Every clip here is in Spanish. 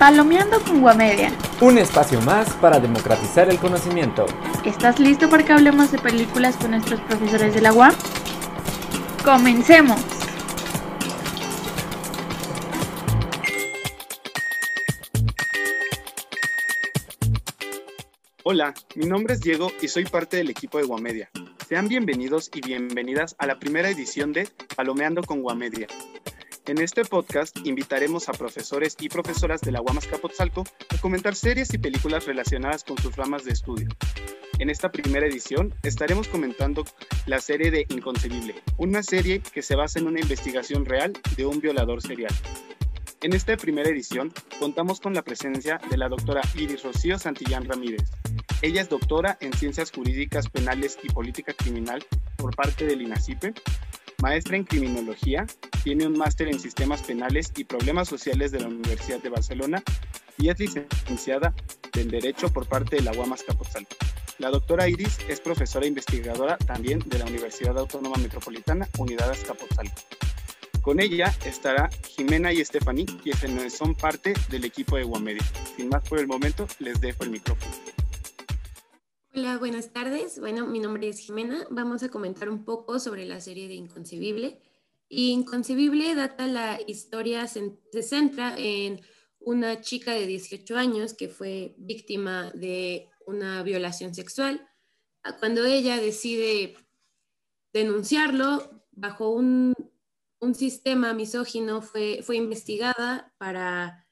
Palomeando con Guamedia. Un espacio más para democratizar el conocimiento. ¿Estás listo para que hablemos de películas con nuestros profesores de la UAM? ¡Comencemos! Hola, mi nombre es Diego y soy parte del equipo de Guamedia. Sean bienvenidos y bienvenidas a la primera edición de Palomeando con Guamedia. En este podcast invitaremos a profesores y profesoras de la UAM Azcapotzalco a comentar series y películas relacionadas con sus ramas de estudio. En esta primera edición estaremos comentando la serie de Inconcebible, una serie que se basa en una investigación real de un violador serial. En esta primera edición contamos con la presencia de la doctora Iris Rocío Santillán Ramírez. Ella es doctora en Ciencias Jurídicas Penales y Política Criminal por parte del INACIPE, maestra en Criminología, tiene un máster en Sistemas Penales y Problemas Sociales de la Universidad de Barcelona y es licenciada en Derecho por parte de la UAMAS Capozalco. La doctora Iris es profesora investigadora también de la Universidad Autónoma Metropolitana Unidad Azcapotzalco. Con ella estará Jimena y Stephanie, quienes son parte del equipo de Guamedia. Sin más por el momento, les dejo el micrófono. Hola, buenas tardes. Bueno, mi nombre es Jimena. Vamos a comentar un poco sobre la serie de Inconcebible. Inconcebible data la historia, se, centra en una chica de 18 años que fue víctima de una violación sexual. Cuando ella decide denunciarlo bajo un un sistema misógino fue, fue investigada para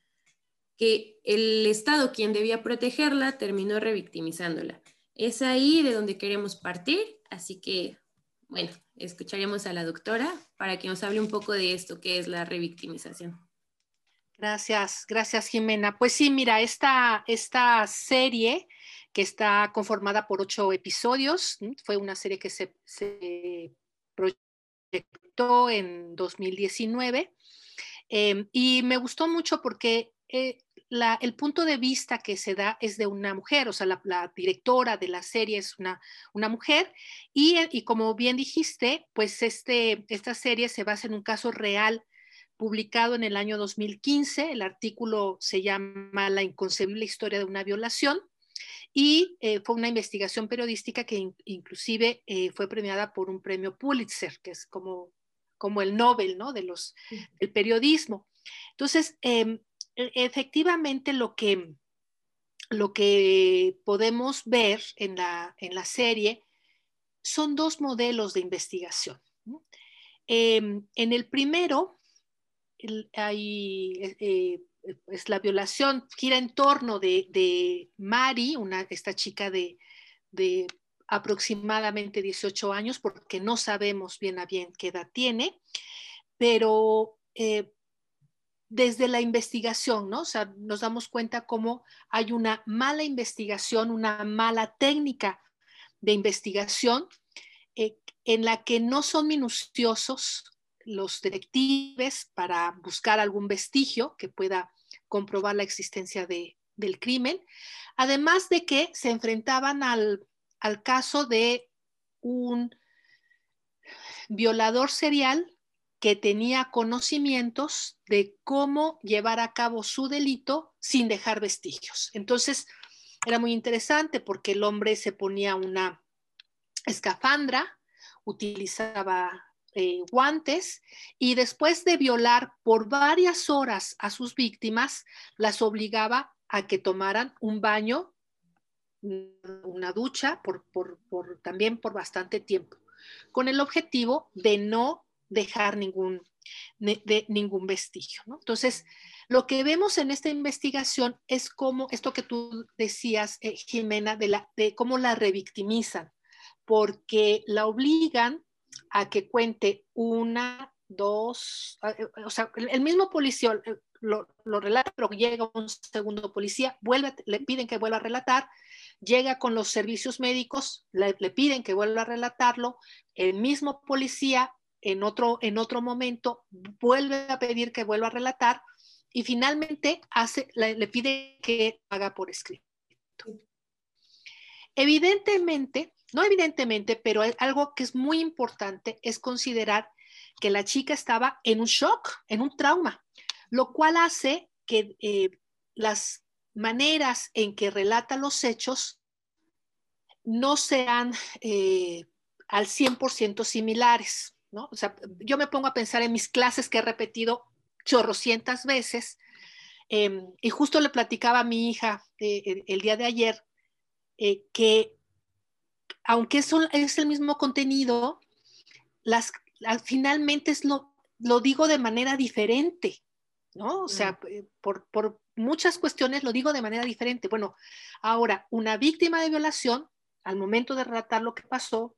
que el Estado, quien debía protegerla, terminó revictimizándola. Es ahí de donde queremos partir, así que, bueno, escucharemos a la doctora para que nos hable un poco de esto, que es la revictimización. Gracias, gracias Jimena. Pues sí, mira, esta, esta serie que está conformada por ocho episodios, fue una serie que se, se en 2019 em, y me gustó mucho porque eh, el punto de vista que se da es de una mujer, o sea, la, directora de la serie es una, una mujer y, eh, y, como bien dijiste, pues este, esta serie se basa en un caso real publicado en el año 2015. El artículo se llama La inconcebible historia de una violación y eh, fue una investigación periodística que inclusive fue premiada por un premio Pulitzer, que es como como el Nobel, ¿no? De los, del periodismo. Entonces, em, e, efectivamente lo que, lo que podemos ver en la, en la serie son dos modelos de investigación. Em, en el primero, hay, eh, eh, es la violación gira en torno de, de Mari, una, esta chica de, de aproximadamente 18 años, porque no sabemos bien a bien qué edad tiene, pero eh, desde la investigación, ¿no? O sea, nos damos cuenta cómo hay una mala investigación, una mala técnica de investigación eh, en la que no son minuciosos los detectives para buscar algún vestigio que pueda comprobar la existencia de, del crimen, además de que se enfrentaban al al caso de un violador serial que tenía conocimientos de cómo llevar a cabo su delito sin dejar vestigios. Entonces, era muy interesante porque el hombre se ponía una escafandra, utilizaba eh, guantes y después de violar por varias horas a sus víctimas, las obligaba a que tomaran un baño una ducha por, también por bastante tiempo, con el objetivo de no dejar ningún, de, ningún vestigio. Entonces, lo que vemos en esta investigación es cómo, esto que tú decías, eh, Jimena, de, la, de cómo la revictimizan, porque la obligan a que cuente una, dos, eh, o sea, el mismo policía eh, lo, lo relata, pero llega un segundo policía, vuelve, le piden que vuelva a relatar, llega con los servicios médicos, le, piden que vuelva a relatarlo, el mismo policía en otro, en otro momento vuelve a pedir que vuelva a relatar y finalmente hace, le, pide que haga por escrito. Evidentemente, no evidentemente, pero algo que es muy importante es considerar que la chica estaba en un shock, en un trauma, lo cual hace que eh, las maneras en que relata los hechos no sean eh, al 100% similares, ¿no? O sea, yo me pongo a pensar en mis clases que he repetido chorrocientas veces em, y justo le platicaba a mi hija eh, el, día de ayer eh, que aunque es, es, el mismo contenido, las, finalmente es lo, lo digo de manera diferente, ¿no? O sea, mm. por, por muchas cuestiones lo digo de manera diferente. Bueno, ahora, una víctima de violación, al momento de relatar lo que pasó,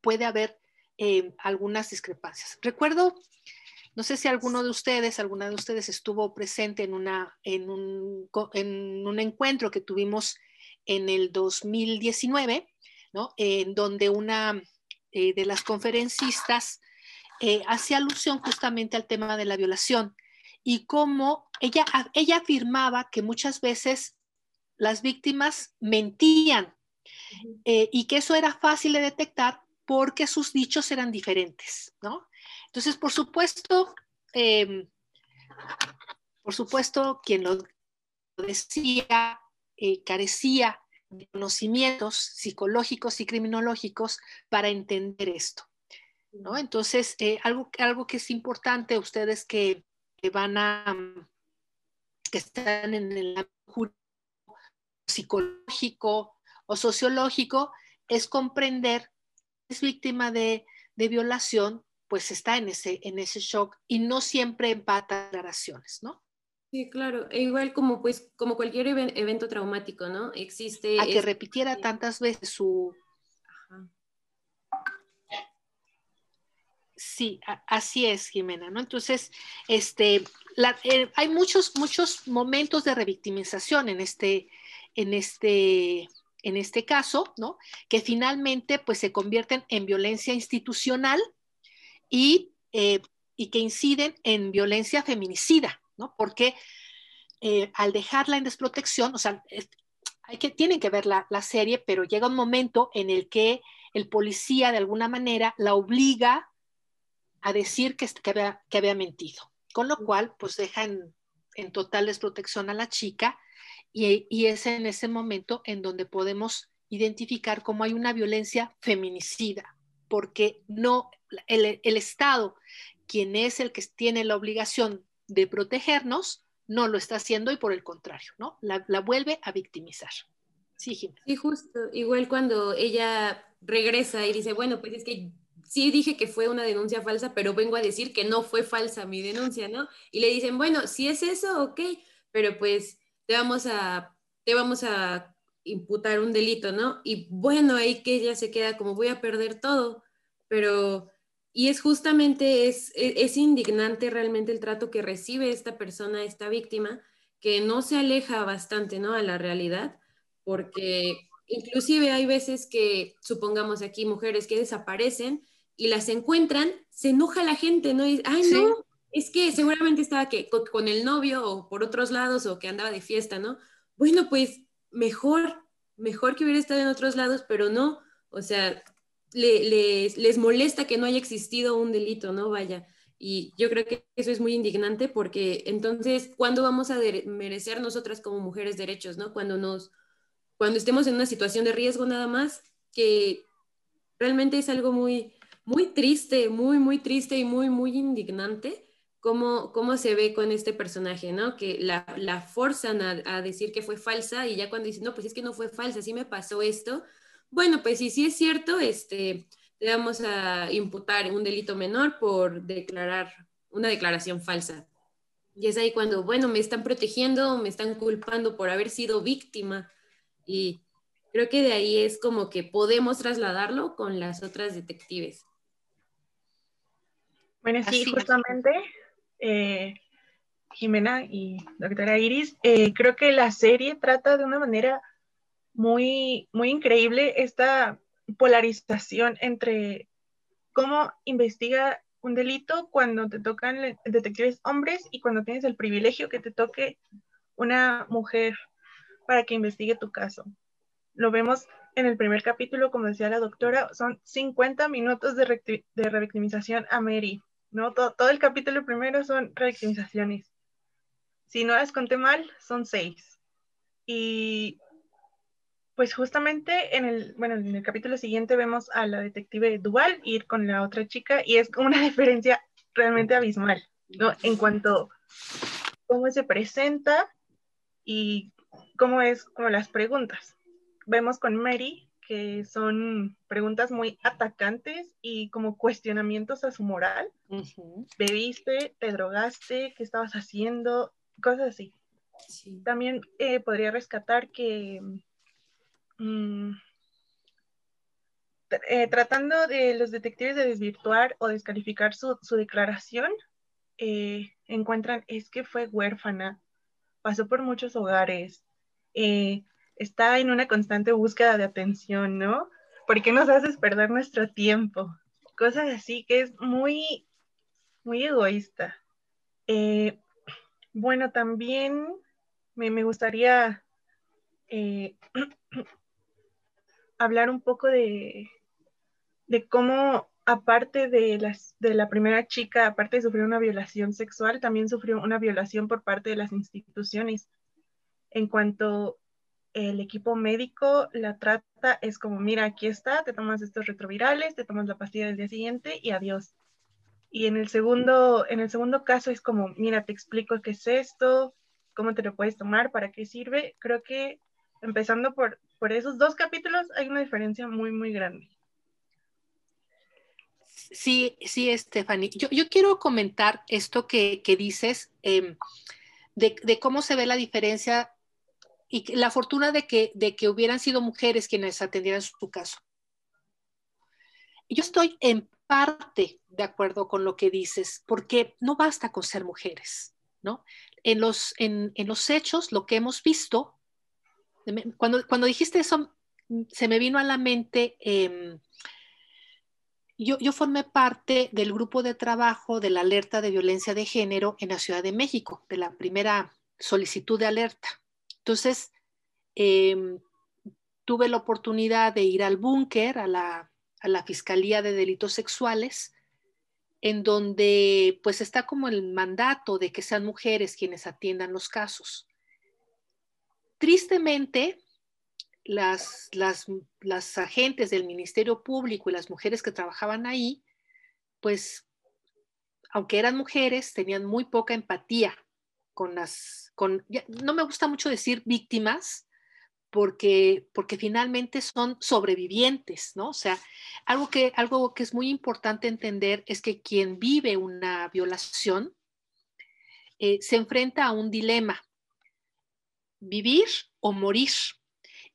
puede haber eh, algunas discrepancias. Recuerdo, no sé si alguno de ustedes, alguna de ustedes estuvo presente en, una, en, un, en un encuentro que tuvimos en el 2019, ¿no? En donde una eh, de las conferencistas eh, hacía alusión justamente al tema de la violación y cómo ella, ella afirmaba que muchas veces las víctimas mentían eh, y que eso era fácil de detectar porque sus dichos eran diferentes, ¿no? Entonces, por supuesto, em, por supuesto, quien lo decía eh, carecía de conocimientos psicológicos y criminológicos para entender esto, ¿no? Entonces, eh, algo, algo que es importante, ustedes que que van a, que están en el psicológico o sociológico, es comprender es víctima de, violación, pues está en ese, en ese shock y no siempre empata declaraciones, ¿no? Sí, claro. E igual como pues como cualquier evento traumático, ¿no? Existe. A que repitiera tantas veces su, Sí, así es, Jimena, ¿no? Entonces, este, eh, hay muchos, muchos momentos de revictimización en este, en este, en este caso, ¿no? Que finalmente, pues, se convierten en violencia institucional y, eh, y que inciden en violencia feminicida, ¿no? Porque eh, al dejarla en desprotección, o sea, hay que, tienen que ver la, la serie, pero llega un momento en el que el policía de alguna manera la obliga a decir que, que, había, que había mentido. Con lo cual, pues deja en, total desprotección a la chica y, es en ese momento en donde podemos identificar cómo hay una violencia feminicida, porque no, el, Estado, quien es el que tiene la obligación de protegernos, no lo está haciendo y por el contrario, ¿no? La, vuelve a victimizar. Sí, Jimena. Sí, justo. Igual cuando ella regresa y dice, bueno, pues es que sí dije que fue una denuncia falsa, pero vengo a decir que no fue falsa mi denuncia, ¿no? Y le dicen, bueno, si es eso, ok, pero pues te vamos a, te vamos a imputar un delito, ¿no? Y bueno, ahí que ella se queda como voy a perder todo, pero, y es justamente, es, es, indignante realmente el trato que recibe esta persona, esta víctima, que no se aleja bastante, ¿no? A la realidad, porque inclusive hay veces que, supongamos aquí, mujeres que desaparecen y las encuentran, se enoja la gente, ¿no? Y, ay, no, es que seguramente estaba que, con, el novio o por otros lados o que andaba de fiesta, ¿no? Bueno, pues mejor, mejor que hubiera estado en otros lados, pero no, o sea, les, les molesta que no haya existido un delito, ¿no? Vaya. Y yo creo que eso es muy indignante porque entonces, ¿cuándo vamos a merecer nosotras como mujeres derechos, ¿no? Cuando nos, cuando estemos en una situación de riesgo nada más, que realmente es algo muy, muy triste, muy, muy triste y muy, muy indignante cómo, cómo se ve con este personaje, ¿no? Que la, la forzan a, decir que fue falsa y ya cuando dicen, no, pues es que no fue falsa, sí me pasó esto. Bueno, pues si sí es cierto, este, le vamos a imputar un delito menor por declarar una declaración falsa. Y es ahí cuando, bueno, me están protegiendo, me están culpando por haber sido víctima. Y creo que de ahí es como que podemos trasladarlo con las otras detectives. Bueno, sí, justamente, eh, Jimena y doctora Iris, eh, creo que la serie trata de una manera muy, muy increíble esta polarización entre cómo investiga un delito cuando te tocan detectives hombres y cuando tienes el privilegio que te toque una mujer para que investigue tu caso. Lo vemos en el primer capítulo, como decía la doctora, son 50 minutos de, de revictimización a Mary. ¿No? Todo, el capítulo primero son revictimizaciones. Si no las conté mal, son seis. Y pues justamente en el, bueno, en el capítulo siguiente vemos a la detective Duval ir con la otra chica y es una diferencia realmente abismal, ¿no? En cuanto a cómo se presenta y cómo es como las preguntas. Vemos con Mary que son preguntas muy atacantes y como cuestionamientos a su moral. ¿Bebiste? ¿Te drogaste? ¿Qué estabas haciendo? Cosas así. También eh, podría rescatar que mm, eh, tratando de los detectives de desvirtuar o descalificar su, declaración, eh, encuentran es que fue huérfana, pasó por muchos hogares, está en una constante búsqueda de atención, ¿no? ¿Por qué nos haces perder nuestro tiempo? Cosas así que es muy, muy egoísta. Eh, bueno, también me, gustaría eh, hablar un poco de, de cómo, aparte de, las, de la primera chica, aparte de sufrir una violación sexual, también sufrió una violación por parte de las instituciones en cuanto el equipo médico la trata, es como, mira, aquí está, te tomas estos retrovirales, te tomas la pastilla del día siguiente y adiós. Y en el segundo, en el segundo caso es como, mira, te explico qué es esto, cómo te lo puedes tomar, para qué sirve. Creo que empezando por, por esos dos capítulos hay una diferencia muy, muy grande. Sí, sí, Stephanie. Yo, yo quiero comentar esto que, que dices em, de, de, cómo se ve la diferencia y la fortuna de que, de que hubieran sido mujeres quienes atendieran su caso. Yo estoy en parte de acuerdo con lo que dices, porque no basta con ser mujeres, ¿no? En los, en, los hechos, lo que hemos visto, cuando, cuando dijiste eso, se me vino a la mente, em, yo, yo formé parte del grupo de trabajo de la alerta de violencia de género en la Ciudad de México, de la primera solicitud de alerta. Entonces, em, tuve la oportunidad de ir al búnker, a la, a la Fiscalía de Delitos Sexuales, en donde pues está como el mandato de que sean mujeres quienes atiendan los casos. Tristemente, las, las, las, agentes del Ministerio Público y las mujeres que trabajaban ahí, pues, aunque eran mujeres, tenían muy poca empatía con las, no me gusta mucho decir víctimas, porque, porque finalmente son sobrevivientes, ¿no? O sea, algo que, algo que es muy importante entender es que quien vive una violación eh, se enfrenta a un dilema, vivir o morir.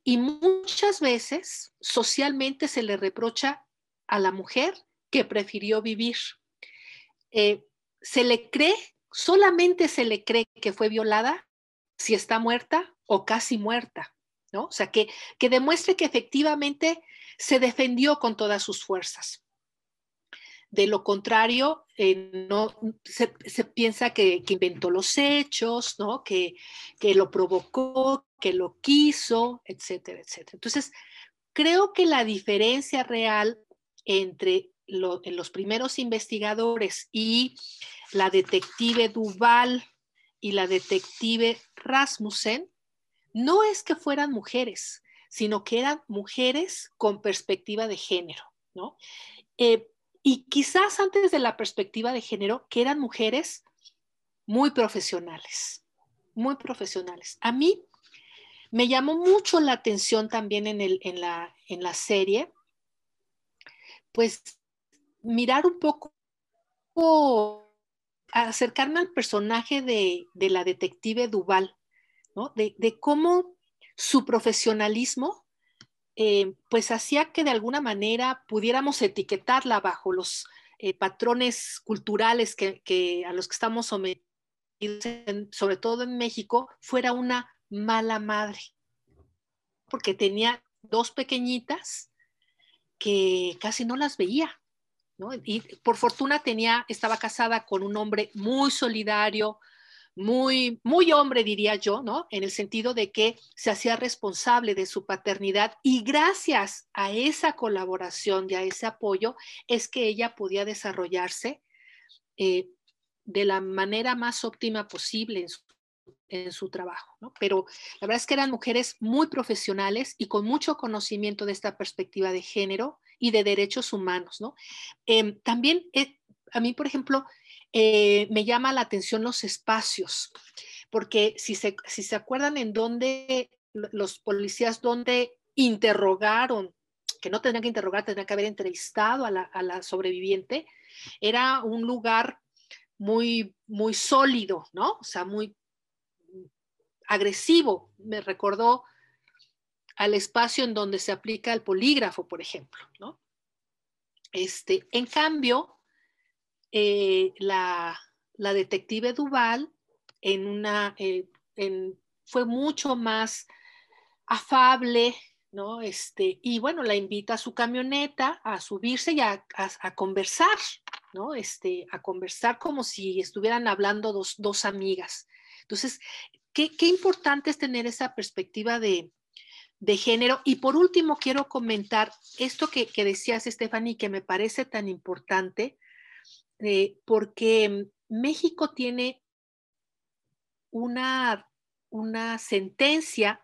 Y muchas veces socialmente se le reprocha a la mujer que prefirió vivir. Eh, se le cree solamente se le cree que fue violada si está muerta o casi muerta, ¿no? O sea, que, que demuestre que efectivamente se defendió con todas sus fuerzas. De lo contrario, eh, no, se, piensa que, inventó los hechos, ¿no? Que, que lo provocó, que lo quiso, etcétera, etcétera. Entonces, creo que la diferencia real entre los primeros investigadores y la detective Duval y la detective Rasmussen, no es que fueran mujeres, sino que eran mujeres con perspectiva de género, ¿no? Eh, y quizás antes de la perspectiva de género, que eran mujeres muy profesionales, muy profesionales. A mí me llamó mucho la atención también en, el, en, la, en la serie, pues mirar un poco acercarme al personaje de, la detective Duval, ¿no? de, cómo su profesionalismo eh, pues hacía que de alguna manera pudiéramos etiquetarla bajo los eh, patrones culturales que, a los que estamos sometidos, sobre todo en México, fuera una mala madre, porque tenía dos pequeñitas que casi no las veía, y por fortuna tenía, estaba casada con un hombre muy solidario, muy, muy hombre, diría yo, ¿no? En el sentido de que se hacía responsable de su paternidad y gracias a esa colaboración y a ese apoyo es que ella podía desarrollarse eh, de la manera más óptima posible en su en su trabajo, ¿no? Pero la verdad es que eran mujeres muy profesionales y con mucho conocimiento de esta perspectiva de género y de derechos humanos, ¿no? Em, también eh, a mí, por ejemplo, eh, me llama la atención los espacios, porque si se, si se acuerdan en dónde los policías, donde interrogaron, que no tendrían que interrogar, tendrían que haber entrevistado a la, a la sobreviviente, era un lugar muy, muy sólido, ¿no? O sea, muy agresivo. Me recordó al espacio en donde se aplica el polígrafo, por ejemplo, ¿no? Este, en cambio, eh, la, la, detective Duval en una, eh, en, fue mucho más afable, ¿no? Este, y bueno, la invita a su camioneta a subirse y a, a, conversar, ¿no? Este, a conversar como si estuvieran hablando dos, dos amigas. Entonces, qué, qué, importante es tener esa perspectiva de, de, género. Y por último, quiero comentar esto que, que decías, Stephanie, que me parece tan importante, eh, porque México tiene una, una sentencia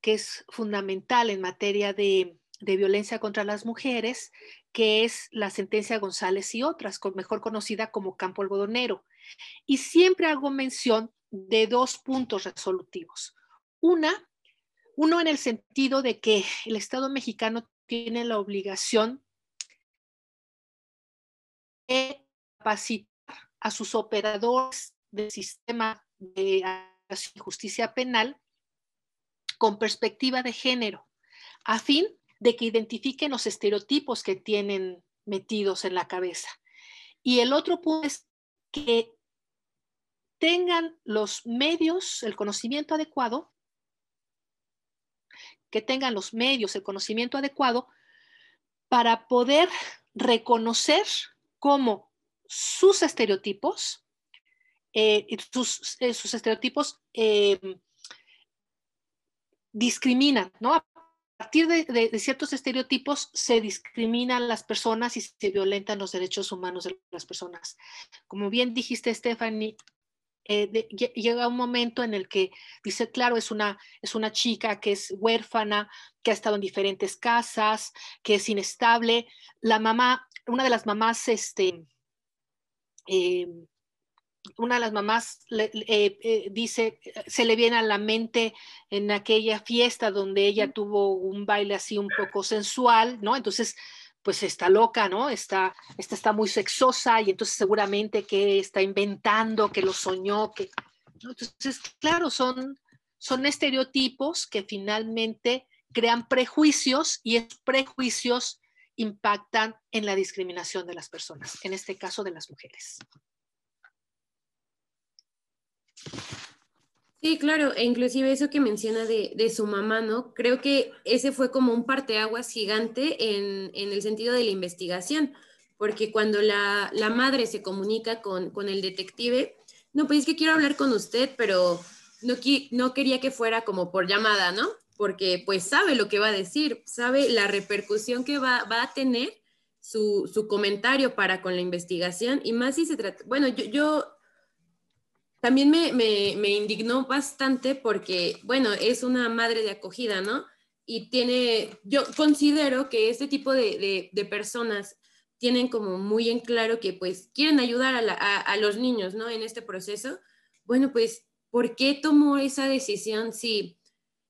que es fundamental en materia de, de, violencia contra las mujeres, que es la sentencia González y otras, mejor conocida como campo algodonero. Y siempre hago mención de dos puntos resolutivos. Una, uno en el sentido de que el Estado mexicano tiene la obligación de capacitar a sus operadores del sistema de justicia penal con perspectiva de género, a fin de que identifiquen los estereotipos que tienen metidos en la cabeza. Y el otro punto es que tengan los medios, el conocimiento adecuado, que tengan los medios, el conocimiento adecuado para poder reconocer cómo sus estereotipos, eh, sus, eh, sus, estereotipos eh, discriminan, ¿no? A partir de, de, ciertos estereotipos se discriminan las personas y se violentan los derechos humanos de las personas. Como bien dijiste, Stephanie, eh, de, llega un momento en el que dice, claro, es una, es una chica que es huérfana, que ha estado en diferentes casas, que es inestable. La mamá, una de las mamás, este, eh, una de las mamás le, eh, eh, dice, se le viene a la mente en aquella fiesta donde ella tuvo un baile así un poco sensual, ¿no? Entonces, pues está loca, ¿no? Está, esta está muy sexosa y entonces seguramente que está inventando, que lo soñó, que... Entonces, claro, son, son estereotipos que finalmente crean prejuicios y esos prejuicios impactan en la discriminación de las personas, en este caso de las mujeres. Sí, claro, e inclusive eso que menciona de, de, su mamá, ¿no? Creo que ese fue como un parteaguas gigante en, en el sentido de la investigación, porque cuando la, la madre se comunica con, con, el detective, no, pues es que quiero hablar con usted, pero no, no quería que fuera como por llamada, ¿no? Porque pues sabe lo que va a decir, sabe la repercusión que va, va a tener su, su, comentario para con la investigación, y más si se trata, bueno, yo, yo también me, me, indignó bastante porque, bueno, es una madre de acogida, ¿no? Y tiene, yo considero que este tipo de, de, personas tienen como muy en claro que pues quieren ayudar a, a, a, los niños, ¿no? En este proceso. Bueno, pues, ¿por qué tomó esa decisión si,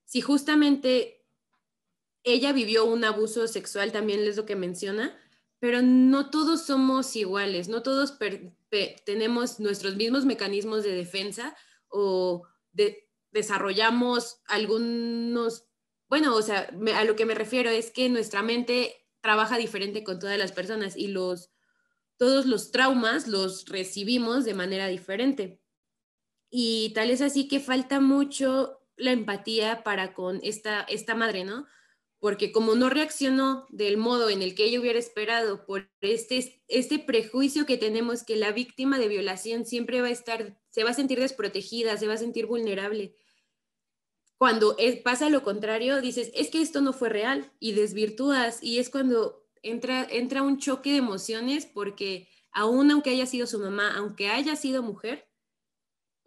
si justamente ella vivió un abuso sexual, también es lo que menciona, pero no todos somos iguales, no todos tenemos nuestros mismos mecanismos de defensa o de, desarrollamos algunos, bueno, o sea, a lo que me refiero es que nuestra mente trabaja diferente con todas las personas y los, todos los traumas los recibimos de manera diferente. Y tal es así que falta mucho la empatía para con esta, esta madre, ¿no? Porque como no reaccionó del modo en el que ella hubiera esperado por este, este prejuicio que tenemos que la víctima de violación siempre va a estar, se va a sentir desprotegida, se va a sentir vulnerable. Cuando pasa lo contrario, dices, es que esto no fue real y desvirtúas y es cuando entra, entra un choque de emociones porque aún aunque haya sido su mamá, aunque haya sido mujer,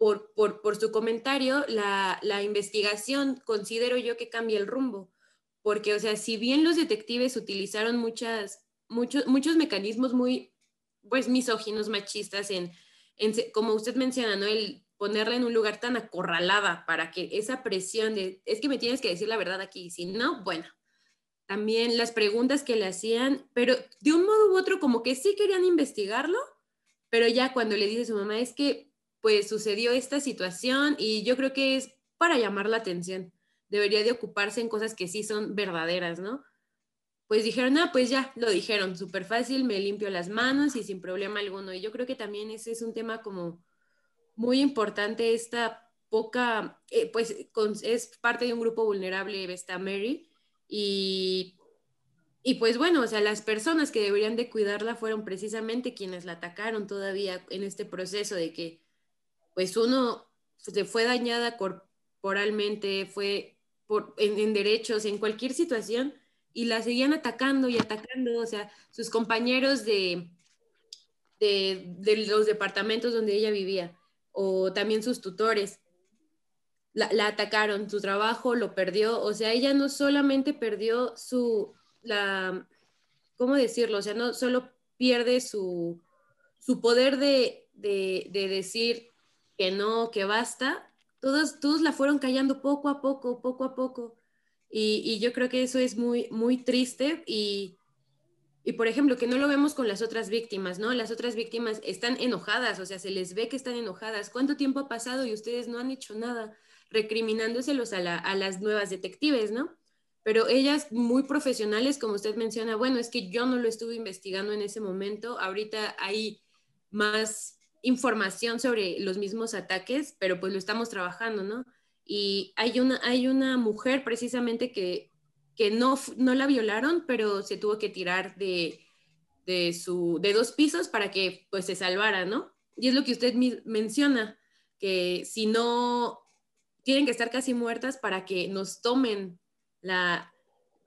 por, por, su comentario, la, la, investigación considero yo que cambia el rumbo, porque, o sea, si bien los detectives utilizaron muchas, muchos, muchos mecanismos muy, pues, misóginos, machistas, en, en, como usted menciona, ¿no? El ponerla en un lugar tan acorralada para que esa presión de, es que me tienes que decir la verdad aquí, si no, bueno, también las preguntas que le hacían, pero de un modo u otro como que sí querían investigarlo, pero ya cuando le dice a su mamá es que pues sucedió esta situación y yo creo que es para llamar la atención. Debería de ocuparse en cosas que sí son verdaderas, ¿no? Pues dijeron, ah, pues ya, lo dijeron, súper fácil, me limpio las manos y sin problema alguno. Y yo creo que también ese es un tema como muy importante, esta poca, eh, pues es parte de un grupo vulnerable, está Mary, y, y pues bueno, o sea, las personas que deberían de cuidarla fueron precisamente quienes la atacaron todavía en este proceso de que pues uno se fue dañada corporalmente, fue en, derechos, en cualquier situación, y la seguían atacando y atacando, o sea, sus compañeros de, de, los departamentos donde ella vivía, o también sus tutores, la, la, atacaron, su trabajo lo perdió, o sea, ella no solamente perdió su, la, ¿cómo decirlo? O sea, no solo pierde su, su poder de, de, de decir, que no, que basta, todos, todos la fueron callando poco a poco, poco a poco. Y, yo creo que eso es muy, muy triste y, y, por ejemplo, que no lo vemos con las otras víctimas, ¿no? Las otras víctimas están enojadas, o sea, se les ve que están enojadas. ¿Cuánto tiempo ha pasado y ustedes no han hecho nada? Recriminándoselos a, a las nuevas detectives, ¿no? Pero ellas muy profesionales, como usted menciona, bueno, es que yo no lo estuve investigando en ese momento, ahorita hay más información sobre los mismos ataques, pero pues lo estamos trabajando, ¿no? Y hay una, hay una mujer precisamente que, que no, no la violaron, pero se tuvo que tirar de, de, su, de dos pisos para que pues se salvara, ¿no? Y es lo que usted menciona, que si no, tienen que estar casi muertas para que nos tomen la,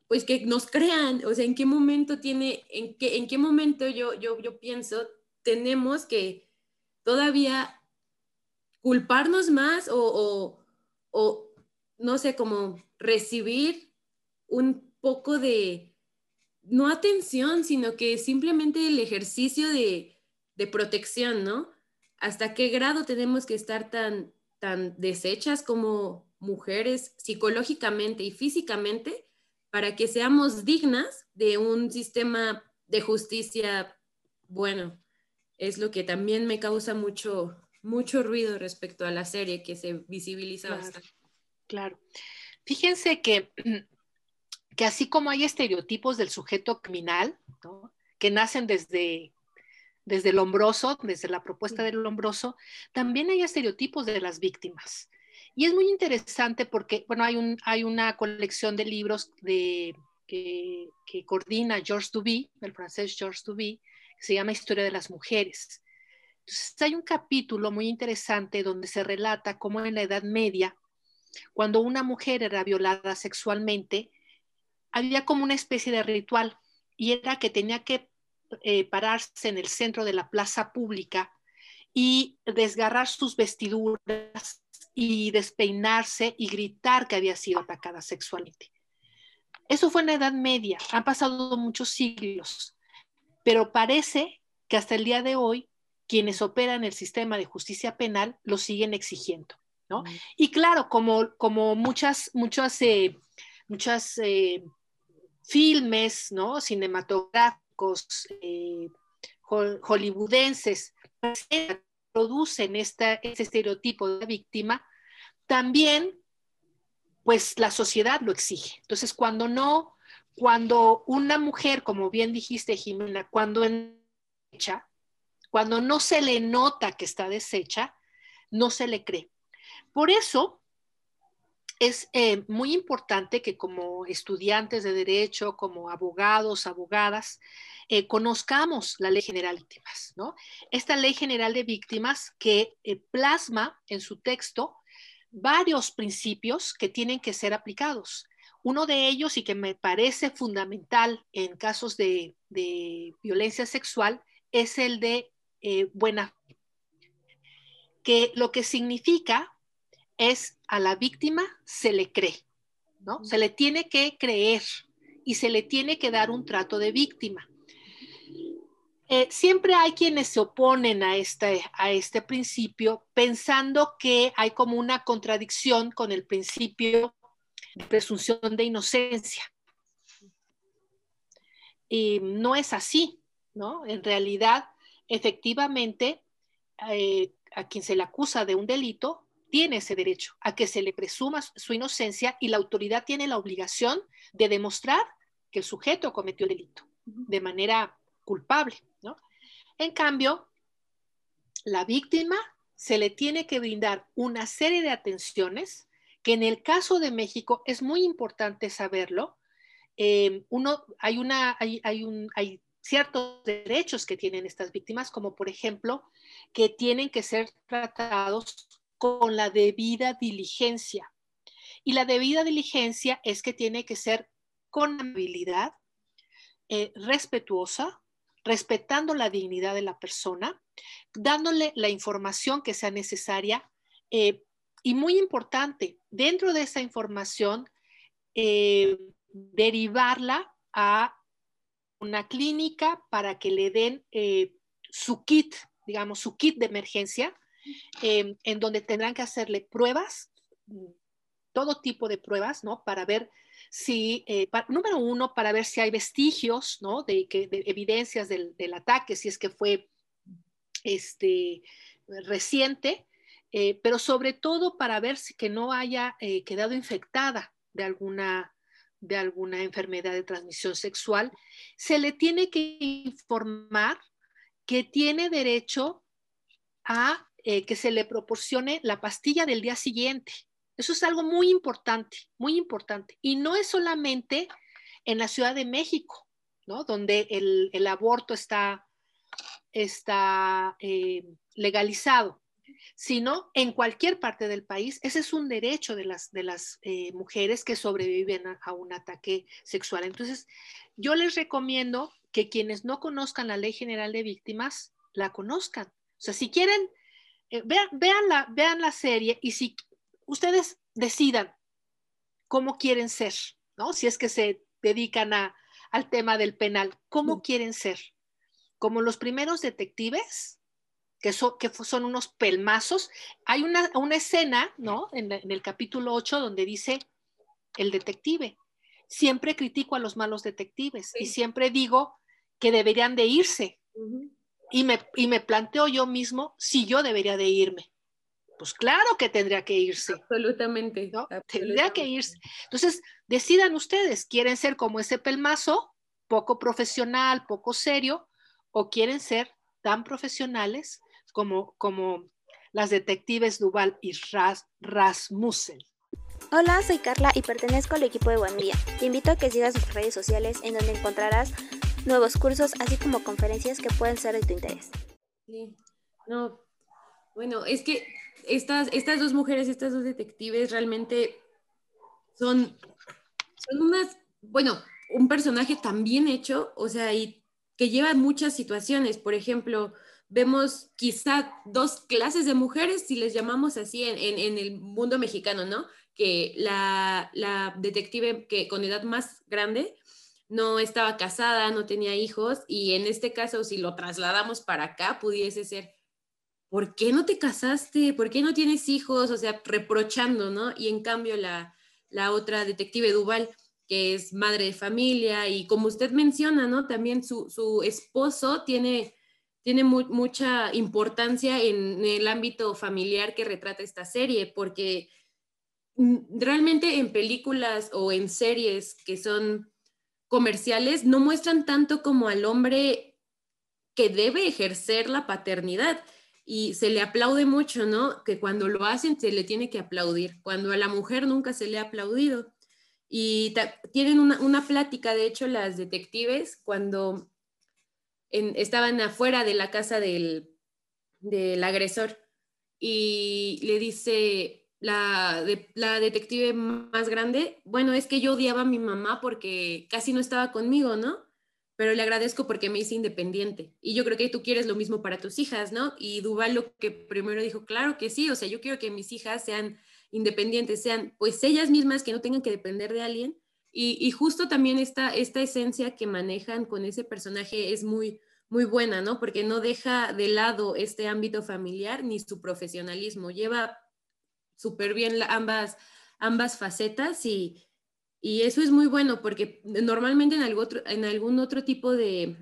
pues que nos crean, o sea, en qué momento tiene, en qué, en qué momento yo, yo, yo pienso, tenemos que todavía culparnos más o, no sé, como recibir un poco de, no atención, sino que simplemente el ejercicio de, de protección, ¿no? ¿Hasta qué grado tenemos que estar tan, tan deshechas como mujeres psicológicamente y físicamente para que seamos dignas de un sistema de justicia bueno? Es lo que también me causa mucho, mucho ruido respecto a la serie, que se visibiliza bastante. Claro. Fíjense que, que así como hay estereotipos del sujeto criminal, que nacen desde, desde el hombroso, desde la propuesta del hombroso, también hay estereotipos de las víctimas. Y es muy interesante porque, bueno, hay, un, hay una colección de libros de, que, que coordina Georges Duby, el francés Georges Duby, se llama Historia de las Mujeres. Entonces, hay un capítulo muy interesante donde se relata cómo en la Edad Media, cuando una mujer era violada sexualmente, había como una especie de ritual y era que tenía que eh, pararse en el centro de la plaza pública y desgarrar sus vestiduras y despeinarse y gritar que había sido atacada sexualmente. Eso fue en la Edad Media, han pasado muchos siglos pero parece que hasta el día de hoy quienes operan el sistema de justicia penal lo siguen exigiendo, ¿no? Y claro, como, como muchas, muchas, eh, muchas eh, filmes, ¿no? Cinematográficos, eh, hollywoodenses, producen esta, este estereotipo de víctima, también, pues la sociedad lo exige. Entonces, cuando no cuando una mujer, como bien dijiste, Jimena, cuando cuando no se le nota que está deshecha, no se le cree. Por eso es eh, muy importante que como estudiantes de derecho, como abogados, abogadas, eh, conozcamos la Ley General de Víctimas, ¿no? Esta Ley General de Víctimas que eh, plasma en su texto varios principios que tienen que ser aplicados. Uno de ellos, y que me parece fundamental en casos de, violencia sexual, es el de eh, buena fe. que lo que significa es a la víctima se le cree, ¿no? Se le tiene que creer y se le tiene que dar un trato de víctima. Eh, siempre hay quienes se oponen a este, a este principio pensando que hay como una contradicción con el principio presunción de inocencia. Y no es así, ¿no? En realidad, efectivamente, eh, a quien se le acusa de un delito tiene ese derecho a que se le presuma su inocencia y la autoridad tiene la obligación de demostrar que el sujeto cometió el delito de manera culpable. ¿no? En cambio, la víctima se le tiene que brindar una serie de atenciones que en el caso de México es muy importante saberlo. Eh, hay ciertos derechos que tienen estas víctimas, como por ejemplo que tienen que ser tratados con la debida diligencia. Y la debida diligencia es que tiene que ser con habilidad, eh, respetuosa, respetando la dignidad de la persona, dándole la información que sea necesaria eh, y muy importante, dentro de esa información, eh, derivarla a una clínica para que le den eh, su kit, digamos, su kit de emergencia, en donde tendrán que hacerle pruebas, todo tipo de pruebas, ¿no? Para ver si, eh, número uno, para ver si hay vestigios, ¿no? De, que, de evidencias del, del, ataque, si es que fue este, reciente, eh, pero sobre todo para ver si que no haya eh, quedado infectada de alguna, de alguna enfermedad de transmisión sexual, se le tiene que informar que tiene derecho a eh, que se le proporcione la pastilla del día siguiente, eso es algo muy importante, muy importante. Y no es solamente en la Ciudad de México, ¿no? Donde el, aborto está, está legalizado, sino en cualquier parte del país. Ese es un derecho de las, de las eh, mujeres que sobreviven a, un ataque sexual. Entonces, yo les recomiendo que quienes no conozcan la Ley General de Víctimas, la conozcan. O sea, si quieren, eh, vean, vean, la, vean la serie y si ustedes decidan cómo quieren ser, ¿no? Si es que se dedican a, al tema del penal, ¿cómo quieren ser? Como los primeros detectives, que son, que son unos pelmazos. Hay una, una escena, ¿no? En, en, el capítulo 8 donde dice el detective, siempre critico a los malos detectives sí. y siempre digo que deberían de irse. Uh -huh. y, me, y me planteo yo mismo si yo debería de irme pues claro que tendría que irse. Absolutamente, ¿no? absolutamente. Tendría que irse. Entonces, decidan ustedes, ¿quieren ser como ese pelmazo, poco profesional, poco serio, o quieren ser tan profesionales como, como las detectives Duval y Ras, Rasmussen? Hola, soy Carla y pertenezco al equipo de Guamilla. Te invito a que sigas sus redes sociales en donde encontrarás nuevos cursos, así como conferencias que pueden ser de tu interés. Sí, no, bueno, es que estas, estas dos mujeres, estas dos detectives realmente son, son unas, bueno, un personaje tan bien hecho, o sea, y que lleva muchas situaciones. Por ejemplo, vemos quizá dos clases de mujeres, si les llamamos así en, en, en el mundo mexicano, ¿no? Que la, la, detective que con edad más grande no estaba casada, no tenía hijos, y en este caso, si lo trasladamos para acá, pudiese ser ¿por qué no te casaste? ¿Por qué no tienes hijos? O sea, reprochando, ¿no? Y en cambio la, la otra detective Duval, que es madre de familia y como usted menciona, ¿no? También su, su esposo tiene, tiene mu mucha importancia en el ámbito familiar que retrata esta serie, porque realmente en películas o en series que son comerciales no muestran tanto como al hombre que debe ejercer la paternidad y se le aplaude mucho, ¿no? Que cuando lo hacen se le tiene que aplaudir, cuando a la mujer nunca se le ha aplaudido. Y tienen una, plática, de hecho, las detectives, cuando en, estaban afuera de la casa del, del, agresor y le dice la, la detective más grande, bueno, es que yo odiaba a mi mamá porque casi no estaba conmigo, ¿no? pero le agradezco porque me hice independiente. Y yo creo que tú quieres lo mismo para tus hijas, ¿no? Y Duval lo que primero dijo, claro que sí, o sea, yo quiero que mis hijas sean independientes, sean pues ellas mismas que no tengan que depender de alguien. Y, justo también esta, esta esencia que manejan con ese personaje es muy, muy buena, ¿no? Porque no deja de lado este ámbito familiar ni su profesionalismo, lleva súper bien ambas, ambas facetas y, y eso es muy bueno porque normalmente en, algo otro, en algún otro tipo de,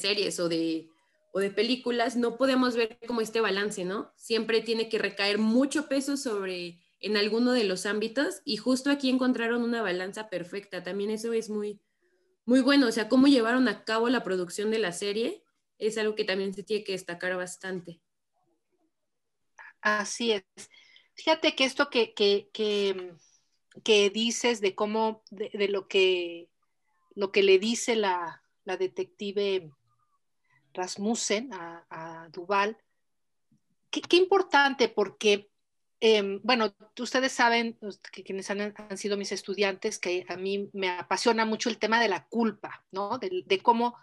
series o de, o de películas no podemos ver como este balance, ¿no? Siempre tiene que recaer mucho peso sobre en alguno de los ámbitos y justo aquí encontraron una balanza perfecta. También eso es muy, muy bueno. O sea, cómo llevaron a cabo la producción de la serie es algo que también se tiene que destacar bastante. Así es. Fíjate que esto que, que, que, dices de cómo, de, lo, que, lo que le dice la, la detective Rasmussen a, Duval, qué, importante porque, em, bueno, ustedes saben, que quienes han, sido mis estudiantes, que a mí me apasiona mucho el tema de la culpa, ¿no? de cómo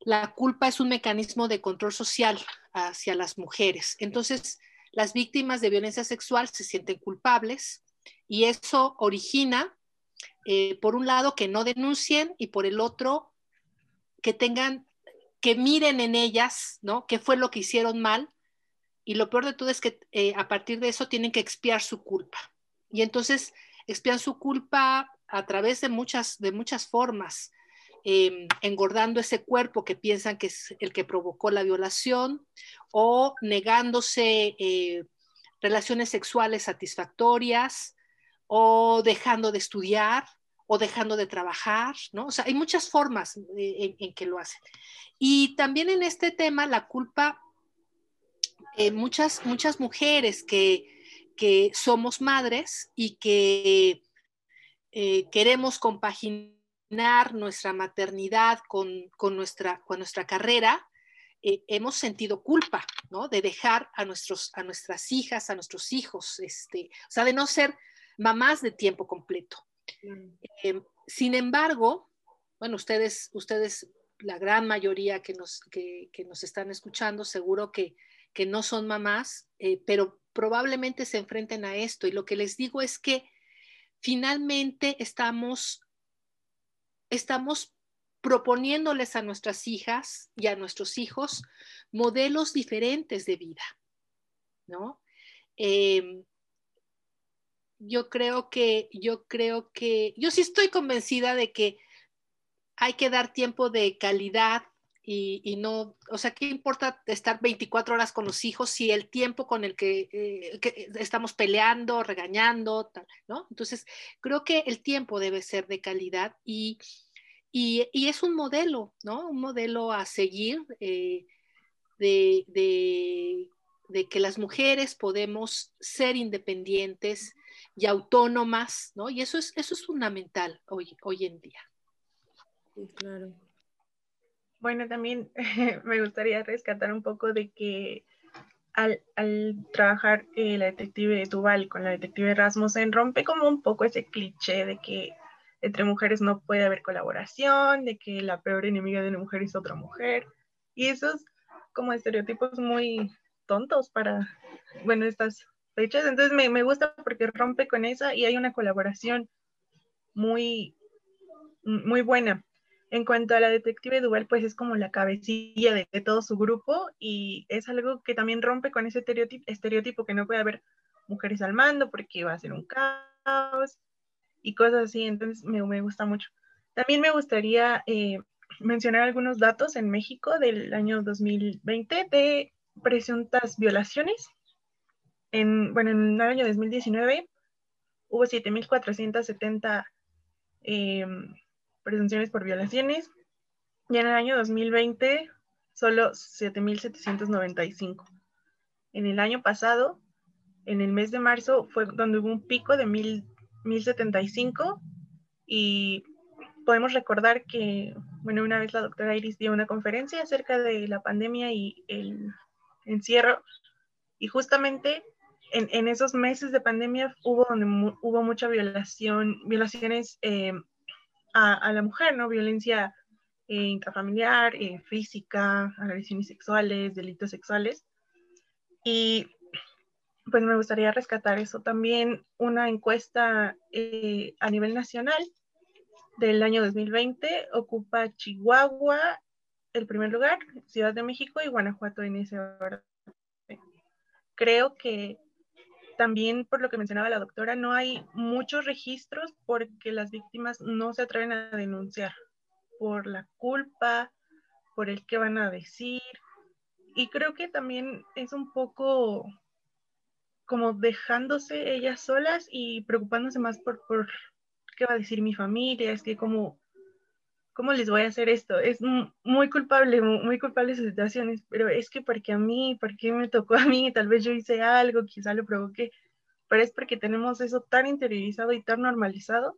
la culpa es un mecanismo de control social hacia las mujeres. Entonces, las víctimas de violencia sexual se sienten culpables y eso origina, eh, por un lado, que no denuncien y por el otro, que tengan, que miren en ellas, ¿no? ¿Qué fue lo que hicieron mal? Y lo peor de todo es que eh, a partir de eso tienen que expiar su culpa. Y entonces expian su culpa a través de muchas, de muchas formas. Em, engordando ese cuerpo que piensan que es el que provocó la violación o negándose eh, relaciones sexuales satisfactorias o dejando de estudiar o dejando de trabajar, ¿no? O sea, hay muchas formas eh, en, que lo hacen. Y también en este tema, la culpa, eh, muchas, muchas mujeres que, que somos madres y que queremos compaginar nuestra maternidad con, nuestra, con nuestra carrera, eh, hemos sentido culpa, ¿no? De dejar a, nuestros, a nuestras hijas, a nuestros hijos, este, o sea, de no ser mamás de tiempo completo. Sin embargo, bueno, ustedes, ustedes, la gran mayoría que nos, que, nos están escuchando, seguro que, que no son mamás, eh, pero probablemente se enfrenten a esto. Y lo que les digo es que finalmente estamos estamos proponiéndoles a nuestras hijas y a nuestros hijos modelos diferentes de vida, ¿no? Em, yo creo que, yo creo que, yo sí estoy convencida de que hay que dar tiempo de calidad y, no, o sea, ¿qué importa estar 24 horas con los hijos si el tiempo con el que, eh, estamos peleando, regañando, ¿no? Entonces, creo que el tiempo debe ser de calidad y, y, y es un modelo, ¿no? Un modelo a seguir eh, de, de, de, que las mujeres podemos ser independientes y autónomas, ¿no? Y eso es, eso es fundamental hoy, hoy en día. Sí, claro. Bueno, también me gustaría rescatar un poco de que al, trabajar eh, la detective Duval con la detective Rasmussen, rompe como un poco ese cliché de que entre mujeres no puede haber colaboración, de que la peor enemiga de una mujer es otra mujer. Y esos como estereotipos muy tontos para, bueno, estas fechas. Entonces me, me gusta porque rompe con esa y hay una colaboración muy, muy buena. En cuanto a la detective Duval, pues es como la cabecilla de, todo su grupo y es algo que también rompe con ese estereotipo, estereotipo que no puede haber mujeres al mando porque va a ser un caos y cosas así. Entonces me, me gusta mucho. También me gustaría eh, mencionar algunos datos en México del año 2020 de presuntas violaciones. En, bueno, en el año 2019 hubo 7.470 eh, presunciones por violaciones. Y en el año 2020 solo 7.795. En el año pasado, en el mes de marzo, fue donde hubo un pico de 1.075 y podemos recordar que, bueno, una vez la doctora Iris dio una conferencia acerca de la pandemia y el encierro. Y justamente en, en esos meses de pandemia hubo, donde hubo mucha violación, violaciones eh, a, la mujer, ¿no? Violencia eh, intrafamiliar, eh, física, agresiones sexuales, delitos sexuales. Y pues me gustaría rescatar eso. También una encuesta eh, a nivel nacional del año 2020 ocupa Chihuahua el primer lugar, Ciudad de México y Guanajuato en ese orden. Creo que también, por lo que mencionaba la doctora, no hay muchos registros porque las víctimas no se atreven a denunciar por la culpa, por el que van a decir. Y creo que también es un poco como dejándose ellas solas y preocupándose más por, por qué va a decir mi familia, es que como, ¿cómo les voy a hacer esto? Es muy culpable, muy culpable sus situaciones, pero es que porque a mí, porque me tocó a mí, tal vez yo hice algo, quizá lo provoqué, pero es porque tenemos eso tan interiorizado y tan normalizado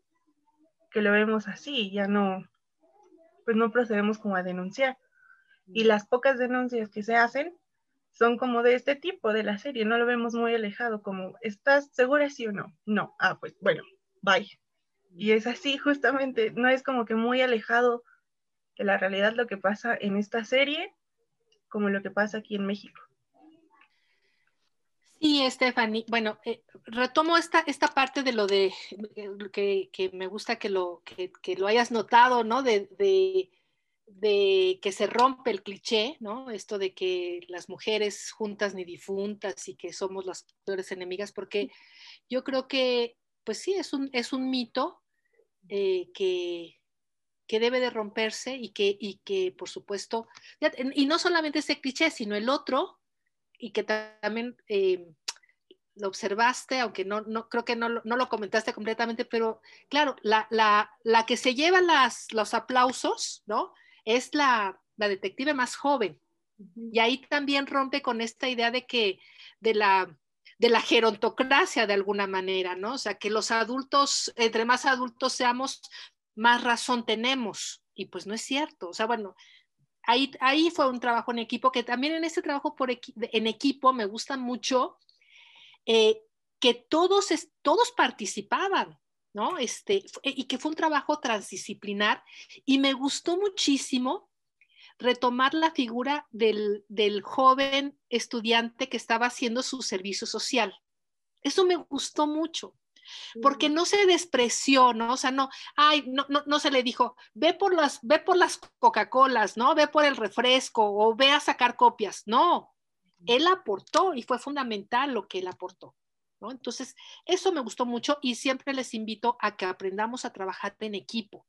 que lo vemos así, ya no, pues no procedemos como a denunciar. Y las pocas denuncias que se hacen son como de este tipo de la serie, no lo vemos muy alejado, como, ¿estás segura sí o no? No, ah, pues bueno, bye. Y es así justamente, no es como que muy alejado de la realidad lo que pasa en esta serie como lo que pasa aquí en México. Sí, Stephanie. Bueno, eh, retomo esta, esta parte de lo de que, que me gusta que lo, que, que, lo hayas notado, ¿no? De, de, de, que se rompe el cliché, ¿no? Esto de que las mujeres juntas ni difuntas y que somos las peores enemigas, porque yo creo que, pues sí, es un, es un mito eh, que, que debe de romperse y que, y que por supuesto, y no solamente ese cliché, sino el otro, y que también eh, lo observaste, aunque no, no creo que no, no, lo comentaste completamente, pero claro, la, la, la que se lleva las, los aplausos, ¿no? Es la, la detective más joven. Y ahí también rompe con esta idea de que, de la, de la gerontocracia de alguna manera, ¿no? O sea, que los adultos, entre más adultos seamos, más razón tenemos. Y pues no es cierto. O sea, bueno, ahí, fue un trabajo en equipo, que también en ese trabajo por en equipo me gusta mucho eh, que todos, todos participaban, ¿no? Este, y que fue un trabajo transdisciplinar y me gustó muchísimo retomar la figura del, del joven estudiante que estaba haciendo su servicio social. Eso me gustó mucho porque no se despreció, ¿no? O sea, no, ay, no, no, no se le dijo, ve por las, ve por las Coca-Colas, ¿no? Ve por el refresco o ve a sacar copias. No, él aportó y fue fundamental lo que él aportó. ¿no? Entonces, eso me gustó mucho y siempre les invito a que aprendamos a trabajar en equipo.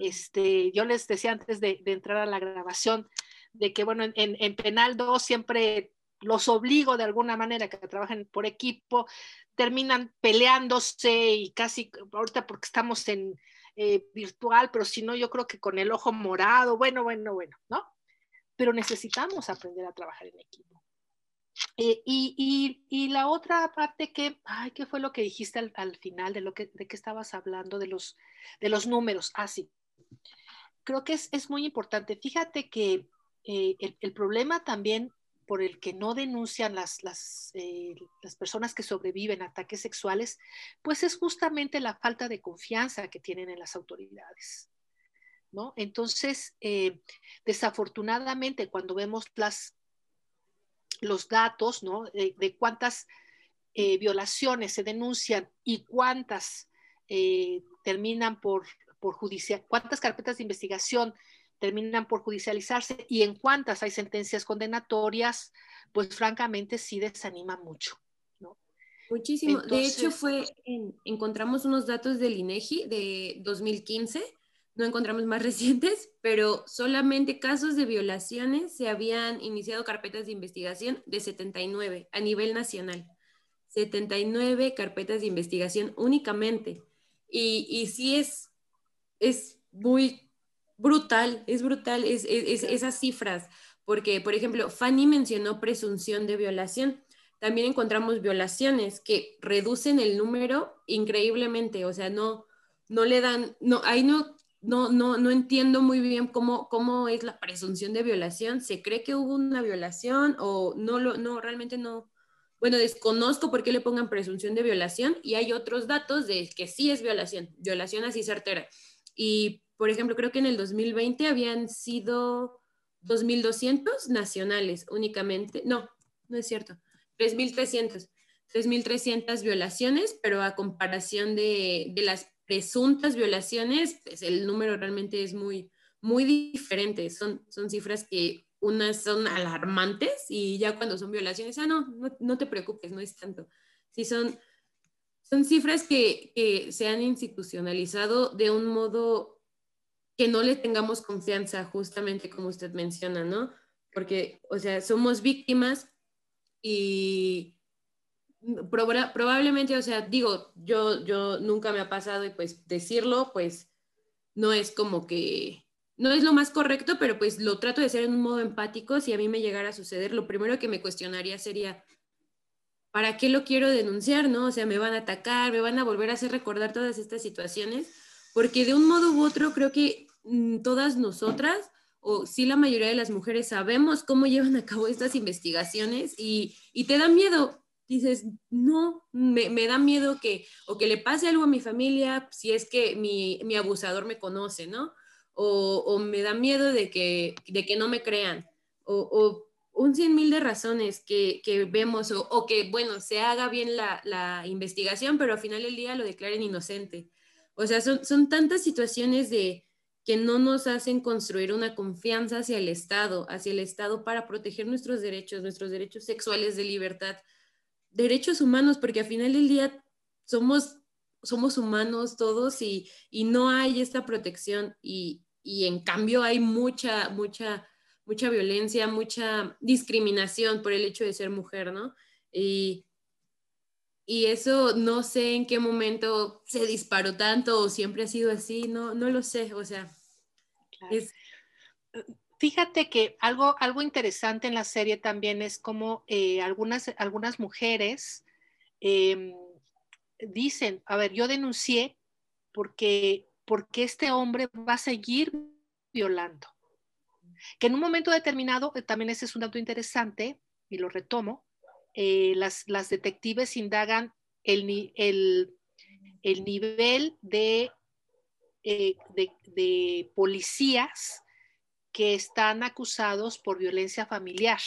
Este, yo les decía antes de, entrar a la grabación de que, bueno, en, en Penal 2 siempre los obligo de alguna manera que trabajen por equipo, terminan peleándose y casi, ahorita porque estamos en eh, virtual, pero si no, yo creo que con el ojo morado, bueno, bueno, bueno, ¿no? Pero necesitamos aprender a trabajar en equipo. Eh, y, y, la otra parte que, ay, ¿qué fue lo que dijiste al, final de lo que, de que estabas hablando de los, de los números? Ah, sí. Creo que es, es muy importante. Fíjate que eh, el, problema también por el que no denuncian las, las, eh, las, personas que sobreviven a ataques sexuales, pues es justamente la falta de confianza que tienen en las autoridades. ¿no? Entonces, desafortunadamente, cuando vemos las, los datos ¿no? de, cuántas eh, violaciones se denuncian y cuántas terminan por, por judicial, cuántas carpetas de investigación terminan por judicializarse y en cuantas hay sentencias condenatorias, pues francamente sí desanima mucho. ¿no? Muchísimo. de hecho, fue, encontramos unos datos del INEGI de 2015, no encontramos más recientes, pero solamente casos de violaciones se habían iniciado carpetas de investigación de 79 a nivel nacional. 79 carpetas de investigación únicamente. Y, y sí es, es muy brutal, es brutal es, esas cifras, porque, por ejemplo, Fanny mencionó presunción de violación. También encontramos violaciones que reducen el número increíblemente, o sea, no, no le dan, no, ahí no, no, no, no entiendo muy bien cómo, cómo es la presunción de violación. ¿Se cree que hubo una violación o no, lo, no, realmente no? Bueno, desconozco por qué le pongan presunción de violación y hay otros datos de que sí es violación, violación así certera. Y por ejemplo, creo que en el 2020 habían sido 2.200 nacionales únicamente. No, no es cierto. 3.300. 3.300 violaciones, pero a comparación de, de, las presuntas violaciones, pues el número realmente es muy, muy diferente. Son, son cifras que unas son alarmantes y ya cuando son violaciones, ah, no, no, te preocupes, no es tanto. Sí, son, son cifras que, que se han institucionalizado de un modo que no le tengamos confianza, justamente como usted menciona, ¿no? Porque, o sea, somos víctimas y probablemente, o sea, digo, yo, yo nunca me ha pasado y pues decirlo, pues no es como que no es lo más correcto, pero pues lo trato de hacer en un modo empático. Si a mí me llegara a suceder, lo primero que me cuestionaría sería, ¿para qué lo quiero denunciar? ¿No? O sea, me van a atacar, me van a volver a hacer recordar todas estas situaciones, porque de un modo u otro creo que mm, todas nosotras, o sí la mayoría de las mujeres, sabemos cómo llevan a cabo estas investigaciones y, y te da miedo. Dices, no, me, me, da miedo que o que le pase algo a mi familia si es que mi, mi abusador me conoce, ¿no? o, me da miedo de que, de que no me crean, o, un cien mil de razones que, vemos, o, que, bueno, se haga bien la, investigación, pero al final del día lo declaren inocente. O sea, son, son tantas situaciones de que no nos hacen construir una confianza hacia el Estado, hacia el Estado para proteger nuestros derechos, nuestros derechos sexuales de libertad, derechos humanos, porque al final del día somos somos humanos todos y, y, no hay esta protección y, y en cambio hay mucha, mucha, mucha violencia, mucha discriminación por el hecho de ser mujer, ¿no? Y, y eso no sé en qué momento se disparó tanto o siempre ha sido así, no, no lo sé, o sea. Es... Fíjate que algo, algo interesante en la serie también es como eh, algunas, algunas mujeres eh, dicen, a ver, yo denuncié porque porque este hombre va a seguir violando. Que en un momento determinado, eh, también ese es un dato interesante, y lo retomo, eh, las, las, detectives indagan el, el, el nivel de, de, policías que están acusados por violencia familiar,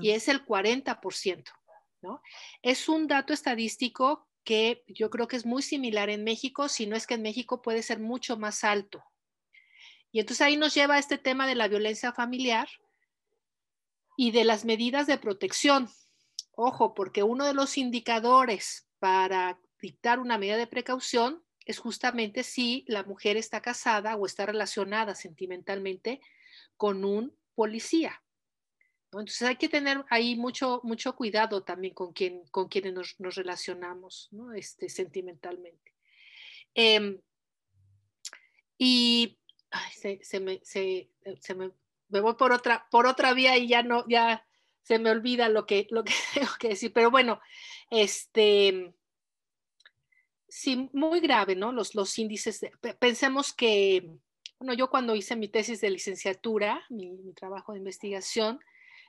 y es el 40%. ¿no? Es un dato estadístico que yo creo que es muy similar en México, si no es que en México puede ser mucho más alto. Y entonces ahí nos lleva a este tema de la violencia familiar y de las medidas de protección. Ojo, porque uno de los indicadores para dictar una medida de precaución es justamente si la mujer está casada o está relacionada sentimentalmente con un policía. Entonces hay que tener ahí mucho, mucho cuidado también con, quien, con quienes nos, relacionamos ¿no? este, sentimentalmente. Em, y se, me, se, me, me, voy por otra, por otra vía y ya no, ya se me olvida lo que, lo que tengo que decir. Pero bueno, este, sí, muy grave, ¿no? Los, los índices, pensemos que, bueno, yo cuando hice mi tesis de licenciatura, mi trabajo de investigación,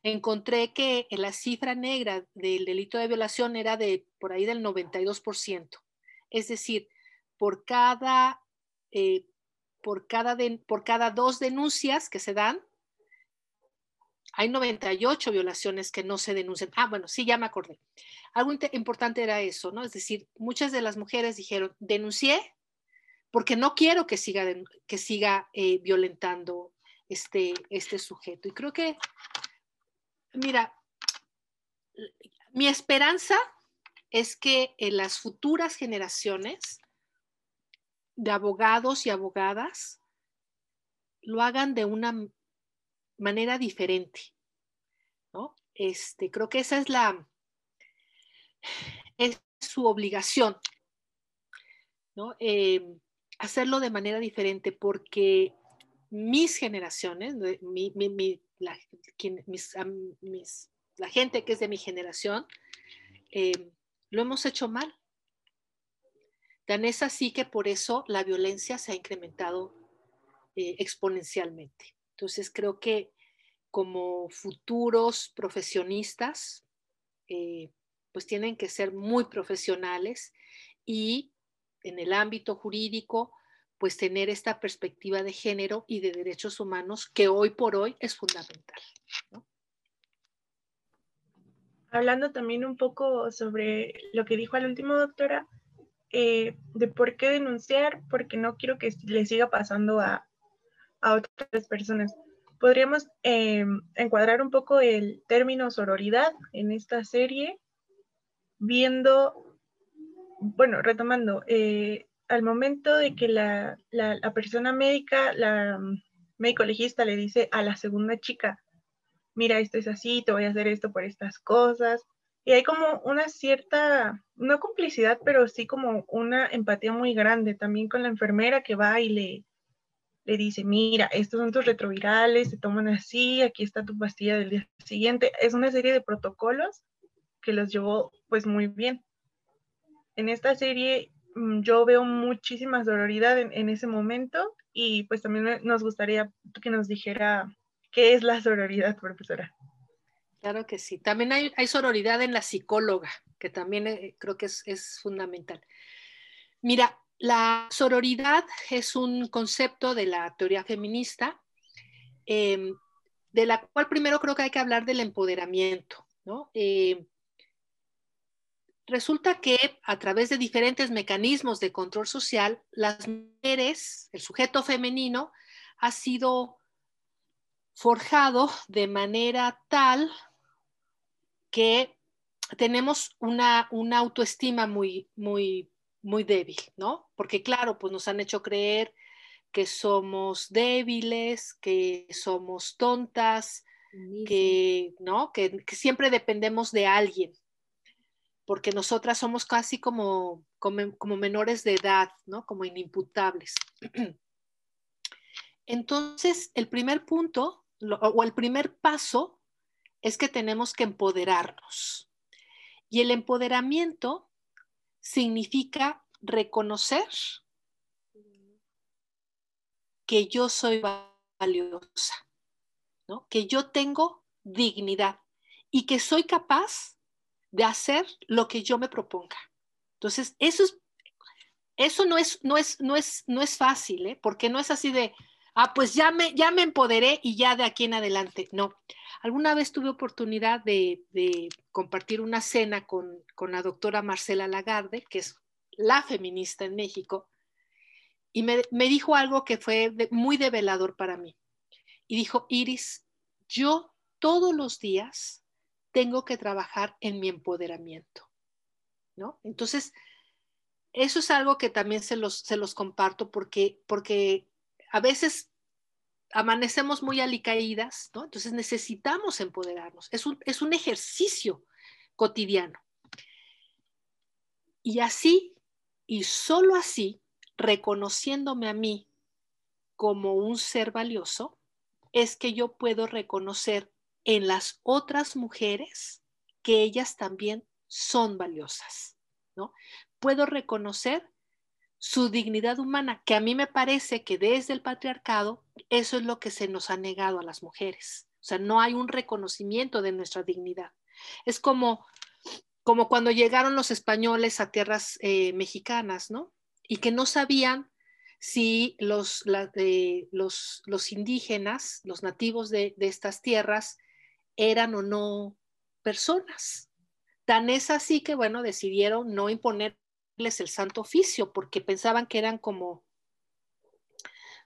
encontré que la cifra negra del delito de violación era de por ahí del 92%. Es decir, por cada, eh, por cada, por cada dos denuncias que se dan, hay 98 violaciones que no se denuncian. Ah, bueno, sí, ya me acordé. Algo importante era eso, ¿no? Es decir, muchas de las mujeres dijeron, denuncié porque no quiero que siga, que siga eh, violentando este, este sujeto. Y creo que Mira, mi esperanza es que en las futuras generaciones de abogados y abogadas lo hagan de una manera diferente, ¿no? Este, creo que esa es la, es su obligación, ¿no? Eh, hacerlo de manera diferente porque mis generaciones, la gente que es de mi generación, eh, lo hemos hecho mal. Tan es así que por eso la violencia se ha incrementado eh, exponencialmente. Entonces creo que como futuros profesionistas, eh, pues tienen que ser muy profesionales y en el ámbito jurídico, pues tener esta perspectiva de género y de derechos humanos que hoy por hoy es fundamental. Hablando también un poco sobre lo que dijo al último, doctora, eh, de por qué denunciar, porque no quiero que le siga pasando a, a otras personas. Podríamos eh, encuadrar un poco el término sororidad en esta serie, viendo, bueno, retomando, eh, al momento de que la, la, persona médica, la médico legista le dice a la segunda chica, mira, esto es así, te voy a hacer esto por estas cosas, y hay como una cierta, no complicidad, pero sí como una empatía muy grande también con la enfermera que va y le, le dice, mira, estos son tus retrovirales, se toman así, aquí está tu pastilla del día siguiente. Es una serie de protocolos que los llevó pues muy bien. En esta serie mm, yo veo muchísima sororidad en, ese momento y pues también nos gustaría que nos dijera qué es la sororidad, profesora. Claro que sí. También hay, sororidad en la psicóloga, que también eh, creo que es, fundamental. Mira, la sororidad es un concepto de la teoría feminista, em, de la cual primero creo que hay que hablar del empoderamiento. Em, resulta que a través de diferentes mecanismos de control social, las mujeres, el sujeto femenino, ha sido forjado de manera tal que tenemos una, una autoestima muy, muy muy débil, ¿no? Porque claro, pues nos han hecho creer que somos débiles, que somos tontas, que, ¿no? Que, siempre dependemos de alguien, porque nosotras somos casi como, como, menores de edad, ¿no? Como inimputables. Entonces, el primer punto o el primer paso es que tenemos que empoderarnos. Y el empoderamiento significa reconocer que yo soy valiosa, ¿no? que yo tengo dignidad y que soy capaz de hacer lo que yo me proponga. Entonces, eso, es, eso no, es, no, es, no, es, no es fácil, ¿eh? porque no es así de, ah, pues ya me, ya me empoderé y ya de aquí en adelante. No. Alguna vez tuve oportunidad de, compartir una cena con, la doctora Marcela Lagarde, que es la feminista en México, y me, dijo algo que fue muy develador para mí. Y dijo, Iris, yo todos los días tengo que trabajar en mi empoderamiento. ¿No? Entonces, eso es algo que también se los, comparto porque, porque a veces amanecemos muy alicaídas, ¿no? Entonces necesitamos empoderarnos. Es un, es un ejercicio cotidiano. Y así, y solo así, reconociéndome a mí como un ser valioso, es que yo puedo reconocer en las otras mujeres que ellas también son valiosas, ¿no? Puedo reconocer su dignidad humana, que a mí me parece que desde el patriarcado eso es lo que se nos ha negado a las mujeres. O sea, no hay un reconocimiento de nuestra dignidad. Es como, como cuando llegaron los españoles a tierras eh, mexicanas, ¿no? Y que no sabían si los, los, los, indígenas, los nativos de, de estas tierras, eran o no personas. Tan es así que, bueno, decidieron no imponer el santo oficio porque pensaban que eran como,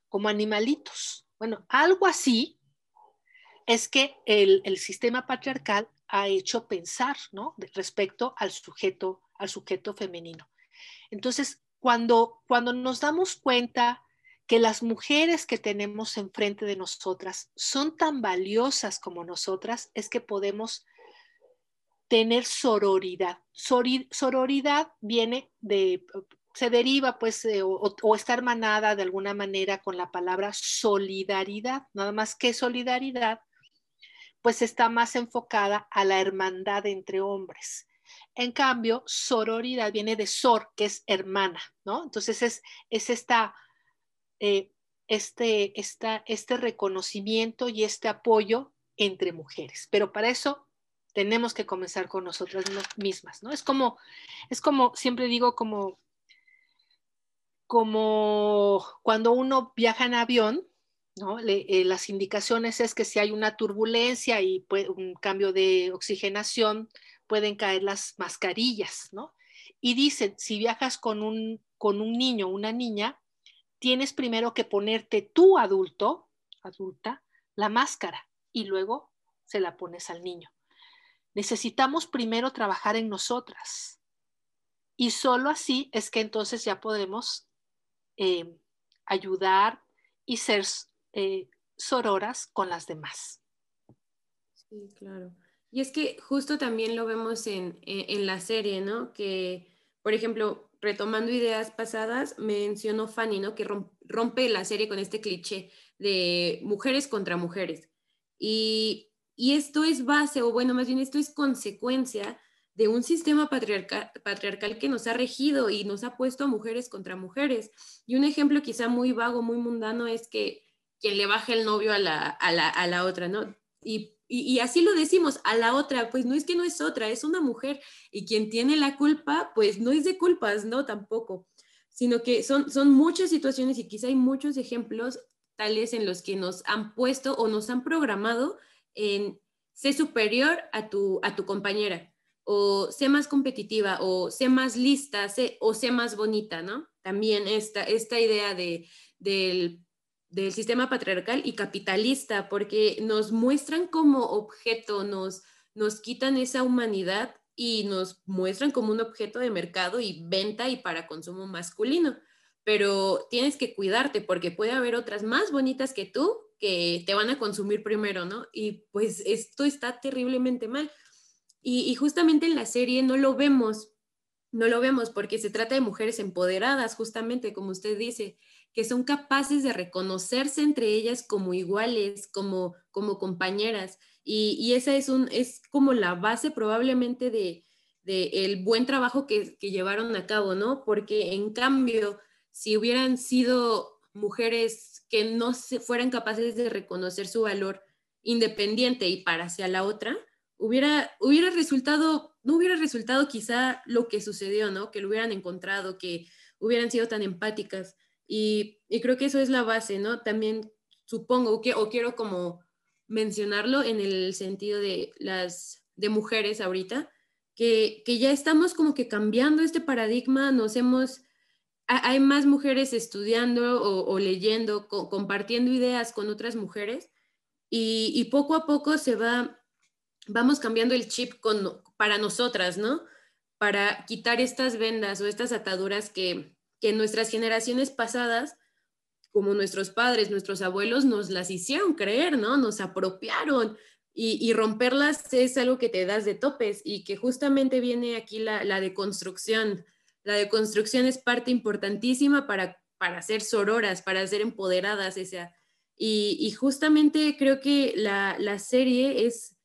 como animalitos. Bueno, algo así es que el, sistema patriarcal ha hecho pensar, ¿no? respecto al sujeto, al sujeto femenino. Entonces, cuando, cuando nos damos cuenta que las mujeres que tenemos enfrente de nosotras son tan valiosas como nosotras, es que podemos tener sororidad. Sororidad viene de, se deriva pues, o, está hermanada de alguna manera con la palabra solidaridad, nada más que solidaridad, pues está más enfocada a la hermandad entre hombres. En cambio, sororidad viene de sor, que es hermana, ¿no? Entonces es, es esta, eh, este, esta, este reconocimiento y este apoyo entre mujeres. Pero para eso tenemos que comenzar con nosotras mismas, ¿no? Es como, es como, siempre digo, como como cuando uno viaja en avión, ¿no? Eh, las indicaciones es que si hay una turbulencia y un cambio de oxigenación, pueden caer las mascarillas, ¿no? Y dicen, si viajas con un, con un niño una niña, tienes primero que ponerte tú adulto, adulta, la máscara y luego se la pones al niño. Necesitamos primero trabajar en nosotras y solo así es que entonces ya podemos eh, ayudar y ser eh, sororas con las demás. Sí, claro. Y es que justo también lo vemos en, en, la serie, ¿no? Que, por ejemplo, retomando ideas pasadas, mencionó Fanny, ¿no? Que rompe la serie con este cliché de mujeres contra mujeres. Y, y esto es base, o bueno, más bien esto es consecuencia de un sistema patriarcal, patriarcal que nos ha regido y nos ha puesto a mujeres contra mujeres. Y un ejemplo quizá muy vago, muy mundano es que quien le baja el novio a la, a la, a la otra, ¿no? Y, y, así lo decimos, a la otra, pues no es que no es otra, es una mujer. Y quien tiene la culpa, pues no es de culpas, ¿no? Tampoco, sino que son, son muchas situaciones y quizá hay muchos ejemplos tales en los que nos han puesto o nos han programado en ser superior a tu, a tu compañera o sé más competitiva, o sé más lista, sé, o sé más bonita, ¿no? También esta, esta idea de, del, del, sistema patriarcal y capitalista, porque nos muestran como objeto, nos, nos quitan esa humanidad y nos muestran como un objeto de mercado y venta y para consumo masculino. Pero tienes que cuidarte porque puede haber otras más bonitas que tú que te van a consumir primero, ¿no? Y pues esto está terriblemente mal y, justamente en la serie no lo vemos, no lo vemos porque se trata de mujeres empoderadas, justamente como usted dice, que son capaces de reconocerse entre ellas como iguales, como, como compañeras. Y, esa es, un, es como la base probablemente de, el buen trabajo que, que, llevaron a cabo, ¿no? Porque en cambio, si hubieran sido mujeres que no se fueran capaces de reconocer su valor independiente y para hacia la otra, hubiera, hubiera resultado, no hubiera resultado quizá lo que sucedió, ¿no? Que lo hubieran encontrado, que hubieran sido tan empáticas. Y, creo que eso es la base, ¿no? También supongo que, o quiero como mencionarlo en el sentido de las, de mujeres ahorita, que, ya estamos como que cambiando este paradigma, nos hemos, hay más mujeres estudiando o, leyendo, compartiendo ideas con otras mujeres y, y, poco a poco se va vamos cambiando el chip con, para nosotras, ¿no? Para quitar estas vendas o estas ataduras que, que nuestras generaciones pasadas, como nuestros padres, nuestros abuelos, nos las hicieron creer, ¿no? Nos apropiaron. Y, romperlas es algo que te das de topes y que justamente viene aquí la, deconstrucción. La deconstrucción es parte importantísima para, para ser sororas, para ser empoderadas. Esa. Y, y justamente creo que la, la serie es,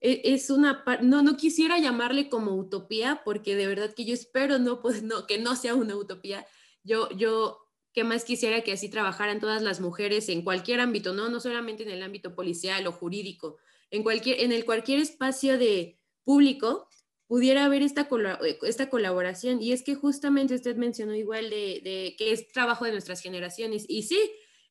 es una, no, no quisiera llamarle como utopía, porque de verdad que yo espero no, pues, no, que no sea una utopía. Yo, yo, ¿qué más quisiera que así trabajaran todas las mujeres en cualquier ámbito, no, no solamente en el ámbito policial o jurídico, en cualquier, en el cualquier espacio de público pudiera haber esta, esta colaboración. Y es que justamente usted mencionó igual de, de que es trabajo de nuestras generaciones. Y sí,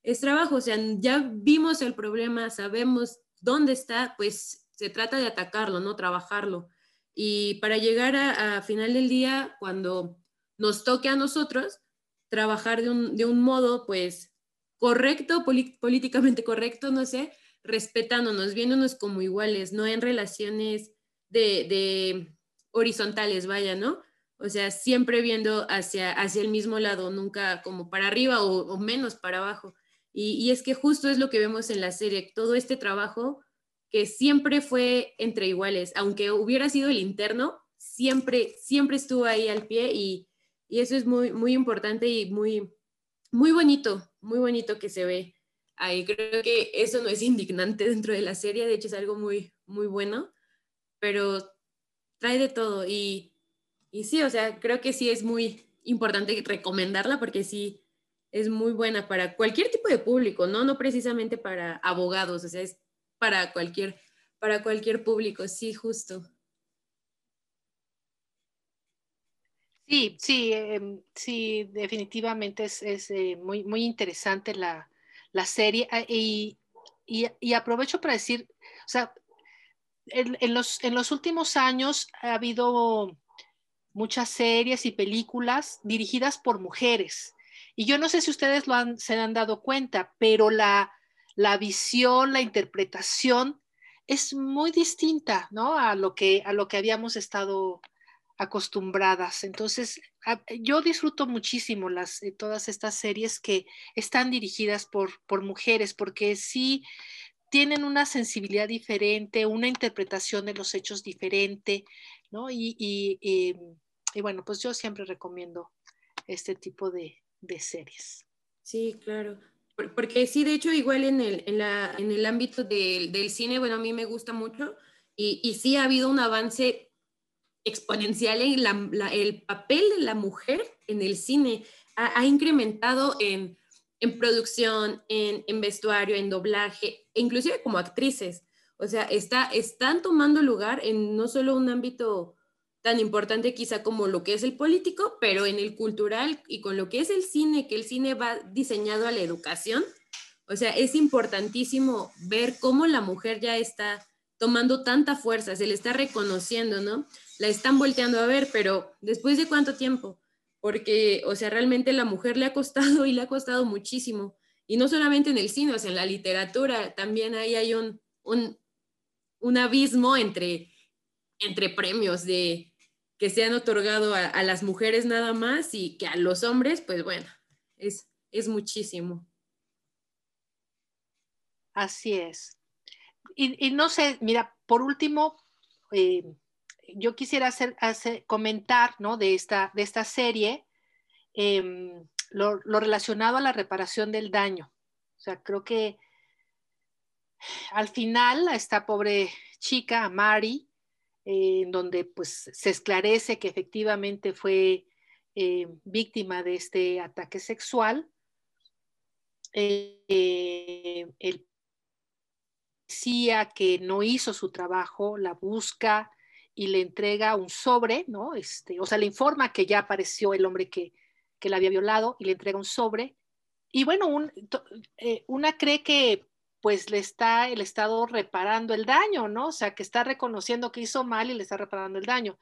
es trabajo, o sea, ya vimos el problema, sabemos dónde está, pues se trata de atacarlo, ¿no? Trabajarlo. Y para llegar a, final del día, cuando nos toque a nosotros, trabajar de un, modo, pues, correcto, políticamente correcto, no sé, respetándonos, viéndonos como iguales, no en relaciones de, horizontales, vaya, ¿no? O sea, siempre viendo hacia, hacia el mismo lado, nunca como para arriba o, menos para abajo. Y, y, es que justo es lo que vemos en la serie, todo este trabajo que siempre fue entre iguales, aunque hubiera sido el interno, siempre, siempre estuvo ahí al pie y, eso es muy, muy importante y muy, muy bonito, muy bonito que se ve ahí. Creo que eso no es indignante dentro de la serie, de hecho es algo muy, muy bueno, pero trae de todo y, y sí, o sea, creo que sí es muy importante recomendarla porque sí es muy buena para cualquier tipo de público, ¿no? No precisamente para abogados, o sea, es para cualquier, para cualquier público, sí, justo. Sí, sí, em, sí, definitivamente es, eh, muy, muy interesante la, serie ah, y, aprovecho para decir, o sea, en, los, en los últimos años ha habido muchas series y películas dirigidas por mujeres. Y yo no sé si ustedes lo han, se han dado cuenta, pero la, la visión, la interpretación es muy distinta, ¿no? A lo que, a lo que habíamos estado acostumbradas. Entonces, yo disfruto muchísimo las, eh, todas estas series que están dirigidas por, por mujeres, porque sí tienen una sensibilidad diferente, una interpretación de los hechos diferente, ¿no? Y, y, bueno, pues yo siempre recomiendo este tipo de, de series. Sí, claro. Porque sí, de hecho, igual en el, en la, en el ámbito del, del, cine, bueno, a mí me gusta mucho y, y sí ha habido un avance exponencial en el papel de la mujer en el cine. Ha, incrementado en, producción, en, vestuario, en doblaje, e inclusive como actrices. O sea, está, están tomando lugar en no solo un ámbito tan importante quizá como lo que es el político, pero en el cultural y con lo que es el cine, que el cine va diseñado a la educación. O sea, es importantísimo ver cómo la mujer ya está tomando tanta fuerza, se le está reconociendo, ¿no? la están volteando a ver, pero después de cuánto tiempo? Porque, o sea, realmente la mujer le ha costado y le ha costado muchísimo. Y no solamente en el cine, o sea, en la literatura también ahí hay un, un, abismo entre, entre premios de que se han otorgado a, las mujeres nada más y que a los hombres, pues bueno, es, es muchísimo. Así es. Y, no sé, mira, por último, eh, yo quisiera hacer, comentar ¿no? de, esta, de esta serie em, lo, relacionado a la reparación del daño. O sea, creo que al final a esta pobre chica, Mari, eh, en donde pues se esclarece que efectivamente fue eh, víctima de este ataque sexual, eh, el policía que no hizo su trabajo la busca, y le entrega un sobre, ¿no? Este, o sea, le informa que ya apareció el hombre que, que la había violado y le entrega un sobre. Y bueno, una cree que pues le está el Estado reparando el daño, ¿no? O sea, que está reconociendo que hizo mal y le está reparando el daño.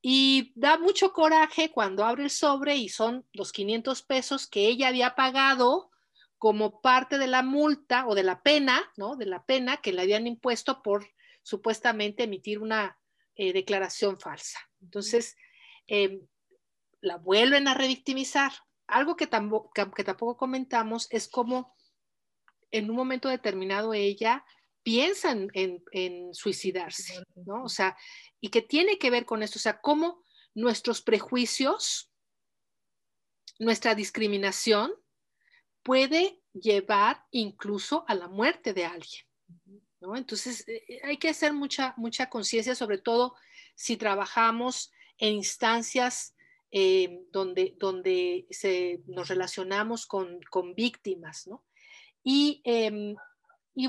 Y da mucho coraje cuando abre el sobre y son los 500 pesos que ella había pagado como parte de la multa o de la pena, ¿no? De la pena que le habían impuesto por supuestamente emitir una, eh, declaración falsa. Entonces, em, la vuelven a revictimizar. Algo que, tampoco, que, tampoco comentamos es cómo en un momento determinado ella piensa en, suicidarse, ¿no? O sea, y que tiene que ver con esto, o sea, cómo nuestros prejuicios, nuestra discriminación puede llevar incluso a la muerte de alguien. Entonces, eh, eh, hay que hacer mucha, mucha conciencia, sobre todo si trabajamos en instancias eh, donde, donde nos relacionamos con, víctimas, em, Y,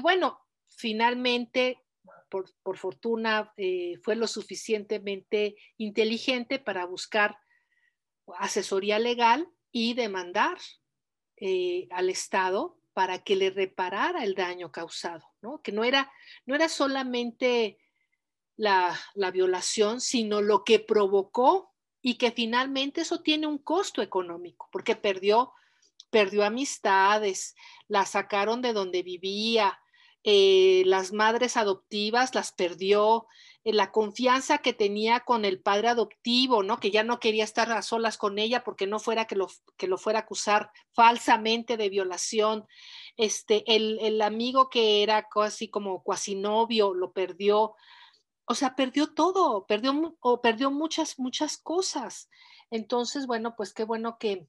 bueno, finalmente, por, fortuna, fue lo suficientemente inteligente para buscar asesoría legal y demandar al Estado para que le reparara el daño causado, ¿no? Que no era, no era solamente la, violación, sino lo que provocó y que finalmente eso tiene un costo económico, porque perdió, perdió amistades, la sacaron de donde vivía, eh, las madres adoptivas las perdió, eh, la confianza que tenía con el padre adoptivo, ¿no? Que ya no quería estar a solas con ella porque no fuera que lo, que lo fuera a acusar falsamente de violación. Este, el, amigo que era casi como cuasi novio lo perdió. O sea, perdió todo, perdió, o perdió muchas, muchas cosas. Entonces, bueno, pues qué bueno que,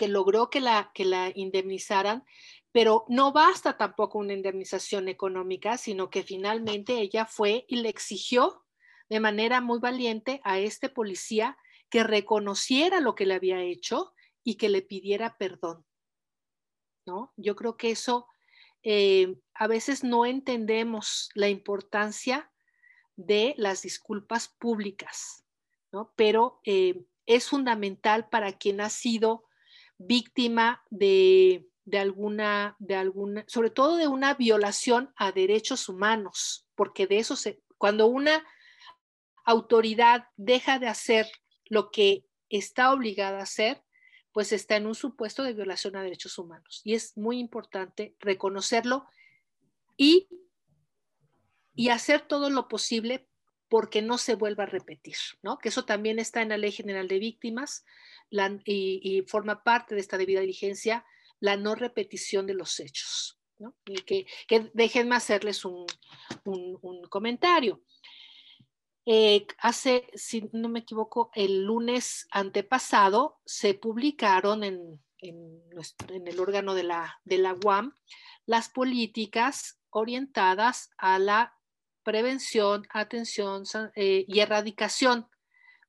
que logró que la, que la indemnizaran, pero no basta tampoco una indemnización económica, sino que finalmente ella fue y le exigió de manera muy valiente a este policía que reconociera lo que le había hecho y que le pidiera perdón. ¿no? Yo creo que eso eh, a veces no entendemos la importancia de las disculpas públicas, ¿no? pero eh, es fundamental para quien ha sido víctima de, alguna, de alguna, sobre todo de una violación a derechos humanos, porque de eso se, cuando una autoridad deja de hacer lo que está obligada a hacer, pues está en un supuesto de violación a derechos humanos. Y es muy importante reconocerlo y, y hacer todo lo posible porque no se vuelva a repetir, ¿no? Que eso también está en la Ley General de Víctimas y, forma parte de esta debida diligencia la no repetición de los hechos. ¿no? Y que, déjenme hacerles un, comentario. Eh, hace, si no me equivoco, el lunes antepasado se publicaron en, en, el órgano de la, de la UAM las políticas orientadas a la prevención, atención eh, y erradicación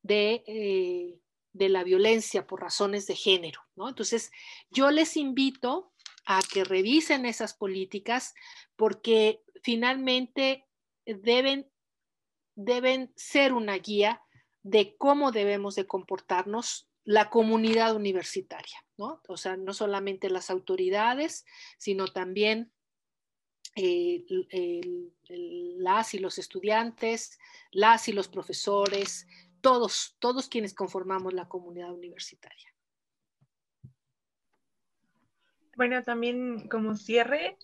de, eh, de, la violencia por razones de género. ¿no? Entonces, yo les invito a que revisen esas políticas porque finalmente deben, deben ser una guía de cómo debemos de comportarnos la comunidad universitaria, ¿no? O sea, no solamente las autoridades, sino también las y los estudiantes, las y los profesores, todos, todos quienes conformamos la comunidad universitaria. Bueno, también como cierre,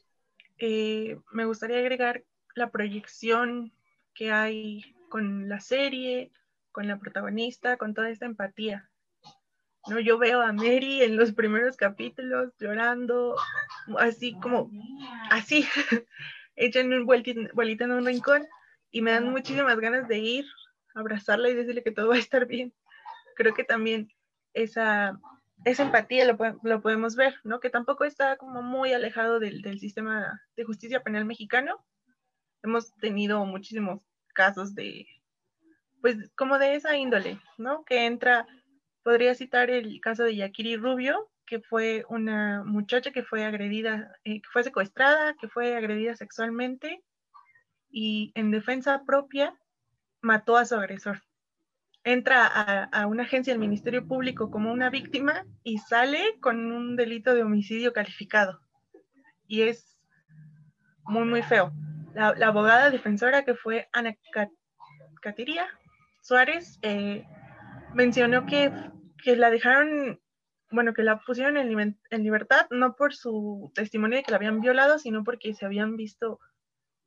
eh, me gustaría agregar la proyección que hay con la serie, con la protagonista, con toda esta empatía. ¿no? Yo veo a Mary en los primeros capítulos llorando, así como, así, hecha en un vuelita en un rincón y me dan muchísimas ganas de ir, abrazarla y decirle que todo va a estar bien. Creo que también esa, esa empatía lo, lo podemos ver, ¿no? Que tampoco está como muy alejado del, del sistema de justicia penal mexicano. Hemos tenido muchísimos casos de, pues, como de esa índole, ¿no? Que entra Podría citar el caso de Yakiri Rubio, que fue una muchacha que fue agredida, eh, que fue secuestrada, que fue agredida sexualmente y en defensa propia mató a su agresor. Entra a, una agencia del Ministerio Público como una víctima y sale con un delito de homicidio calificado. Y es muy, muy feo. La, abogada defensora que fue Ana Catiria Suárez eh, mencionó que que la dejaron, bueno, que la pusieron en, libertad, no por su testimonio de que la habían violado, sino porque se habían visto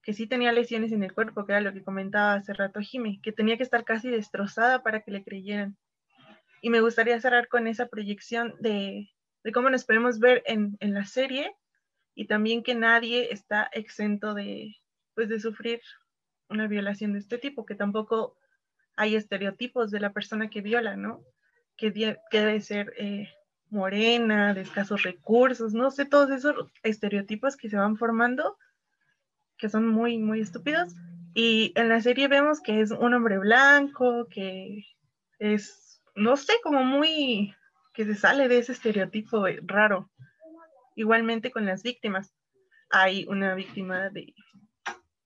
que sí tenía lesiones en el cuerpo, que era lo que comentaba hace rato Jimmy, que tenía que estar casi destrozada para que le creyeran. Y me gustaría cerrar con esa proyección de, de cómo nos podemos ver en, en, la serie y también que nadie está exento de, pues, de sufrir una violación de este tipo, que tampoco hay estereotipos de la persona que viola, ¿no? que, debe ser eh, morena, de escasos recursos, no sé, todos esos estereotipos que se van formando, que son muy, muy estúpidos. Y en la serie vemos que es un hombre blanco, que es, no sé, como muy, que se sale de ese estereotipo raro. Igualmente con las víctimas. Hay una víctima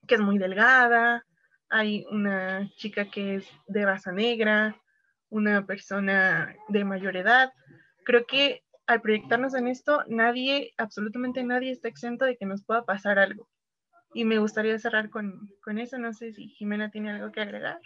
que es muy delgada, hay una chica que es de raza negra, una persona de mayor edad. Creo que al proyectarnos en esto, nadie, absolutamente nadie está exento de que nos pueda pasar algo. Y me gustaría cerrar con, con eso. No sé si Jimena tiene algo que agregar.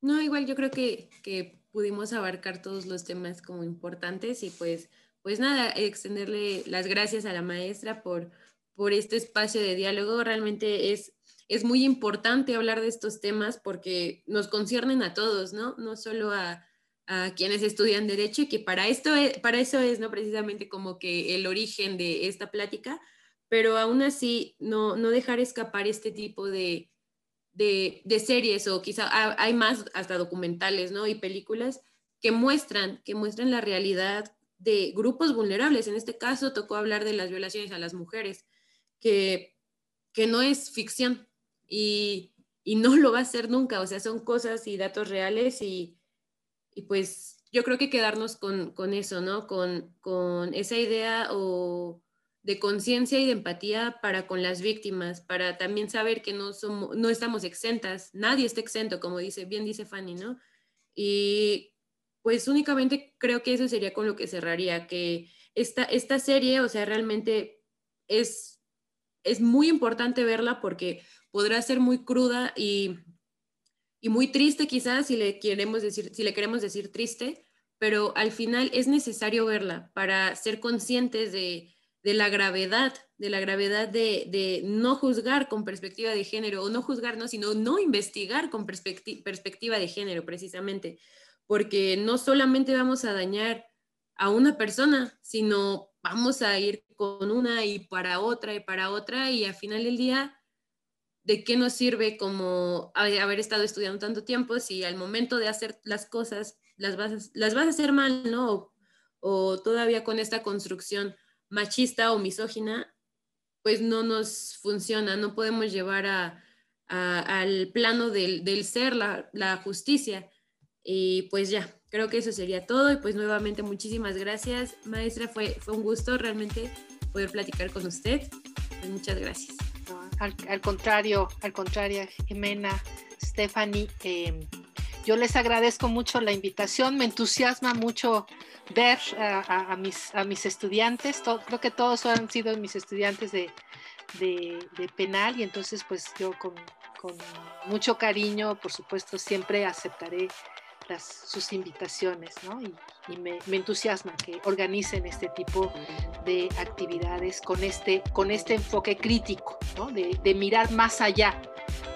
No, igual yo creo que, que pudimos abarcar todos los temas como importantes y pues, pues nada, extenderle las gracias a la maestra por, por este espacio de diálogo. Realmente es es muy importante hablar de estos temas porque nos conciernen a todos, ¿no? No solo a, quienes estudian derecho y que para esto es, para eso es, ¿no? Precisamente como que el origen de esta plática, pero aún así no, no dejar escapar este tipo de, de, de series o quizá hay más hasta documentales, ¿no? Y películas que muestran, que muestran la realidad de grupos vulnerables. En este caso tocó hablar de las violaciones a las mujeres, que, que no es ficción, y, no lo va a hacer nunca, o sea, son cosas y datos reales y, pues yo creo que quedarnos con, eso, ¿no? Con, esa idea o de conciencia y de empatía para con las víctimas, para también saber que no, somos, no estamos exentas, nadie está exento, como dice, bien dice Fanny, ¿no? Y pues únicamente creo que eso sería con lo que cerraría, que esta, esta serie, o sea, realmente es, es muy importante verla porque podrá ser muy cruda y, y muy triste quizás si le, queremos decir, si le queremos decir triste, pero al final es necesario verla para ser conscientes de, de la gravedad, de la gravedad de, de, no juzgar con perspectiva de género, o no juzgar, no, sino no investigar con perspectiva de género, precisamente, porque no solamente vamos a dañar a una persona, sino vamos a ir con una y para otra y para otra, y al final del día, ¿de qué nos sirve como haber estado estudiando tanto tiempo si al momento de hacer las cosas las vas las vas a hacer mal, ¿no? O, o todavía con esta construcción machista o misógina, pues no nos funciona, no podemos llevar a, al plano del, del ser la, la, justicia. Y pues ya, creo que eso sería todo. Y pues nuevamente muchísimas gracias, maestra. Fue, fue un gusto realmente poder platicar con usted. Pues muchas gracias. Al, al, contrario, al contrario, Jimena, Stephanie, eh, yo les agradezco mucho la invitación, me entusiasma mucho ver a, mis, a mis estudiantes, creo que todos han sido mis estudiantes de, de, de penal y entonces pues yo con, con, mucho cariño, por supuesto, siempre aceptaré las, sus invitaciones, ¿no? Y, y me, entusiasma que organicen este tipo de actividades con este, con este enfoque crítico. De, de mirar más allá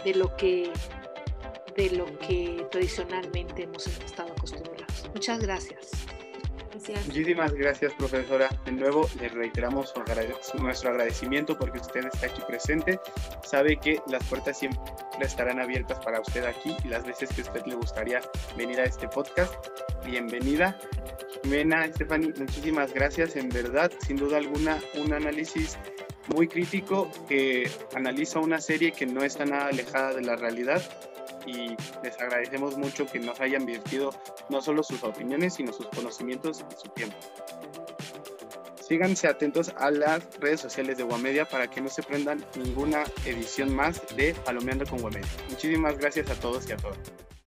de lo que de lo que tradicionalmente hemos estado acostumbrados. Muchas gracias. Gracias. Muchísimas gracias, profesora. De nuevo, le reiteramos nuestro agradecimiento porque usted está aquí presente. Sabe que las puertas siempre estarán abiertas para usted aquí y las veces que usted le gustaría venir a este podcast. Bienvenida. Mena, Stephanie, muchísimas gracias. En verdad, sin duda alguna, un análisis muy crítico que analiza una serie que no está nada alejada de la realidad y les agradecemos mucho que nos hayan vertido no solo sus opiniones, sino sus conocimientos y su tiempo. Síganse atentos a las redes sociales de Guamedia para que no se prendan ninguna edición más de Palomeando con Guamedia. Muchísimas gracias a todos y a todas.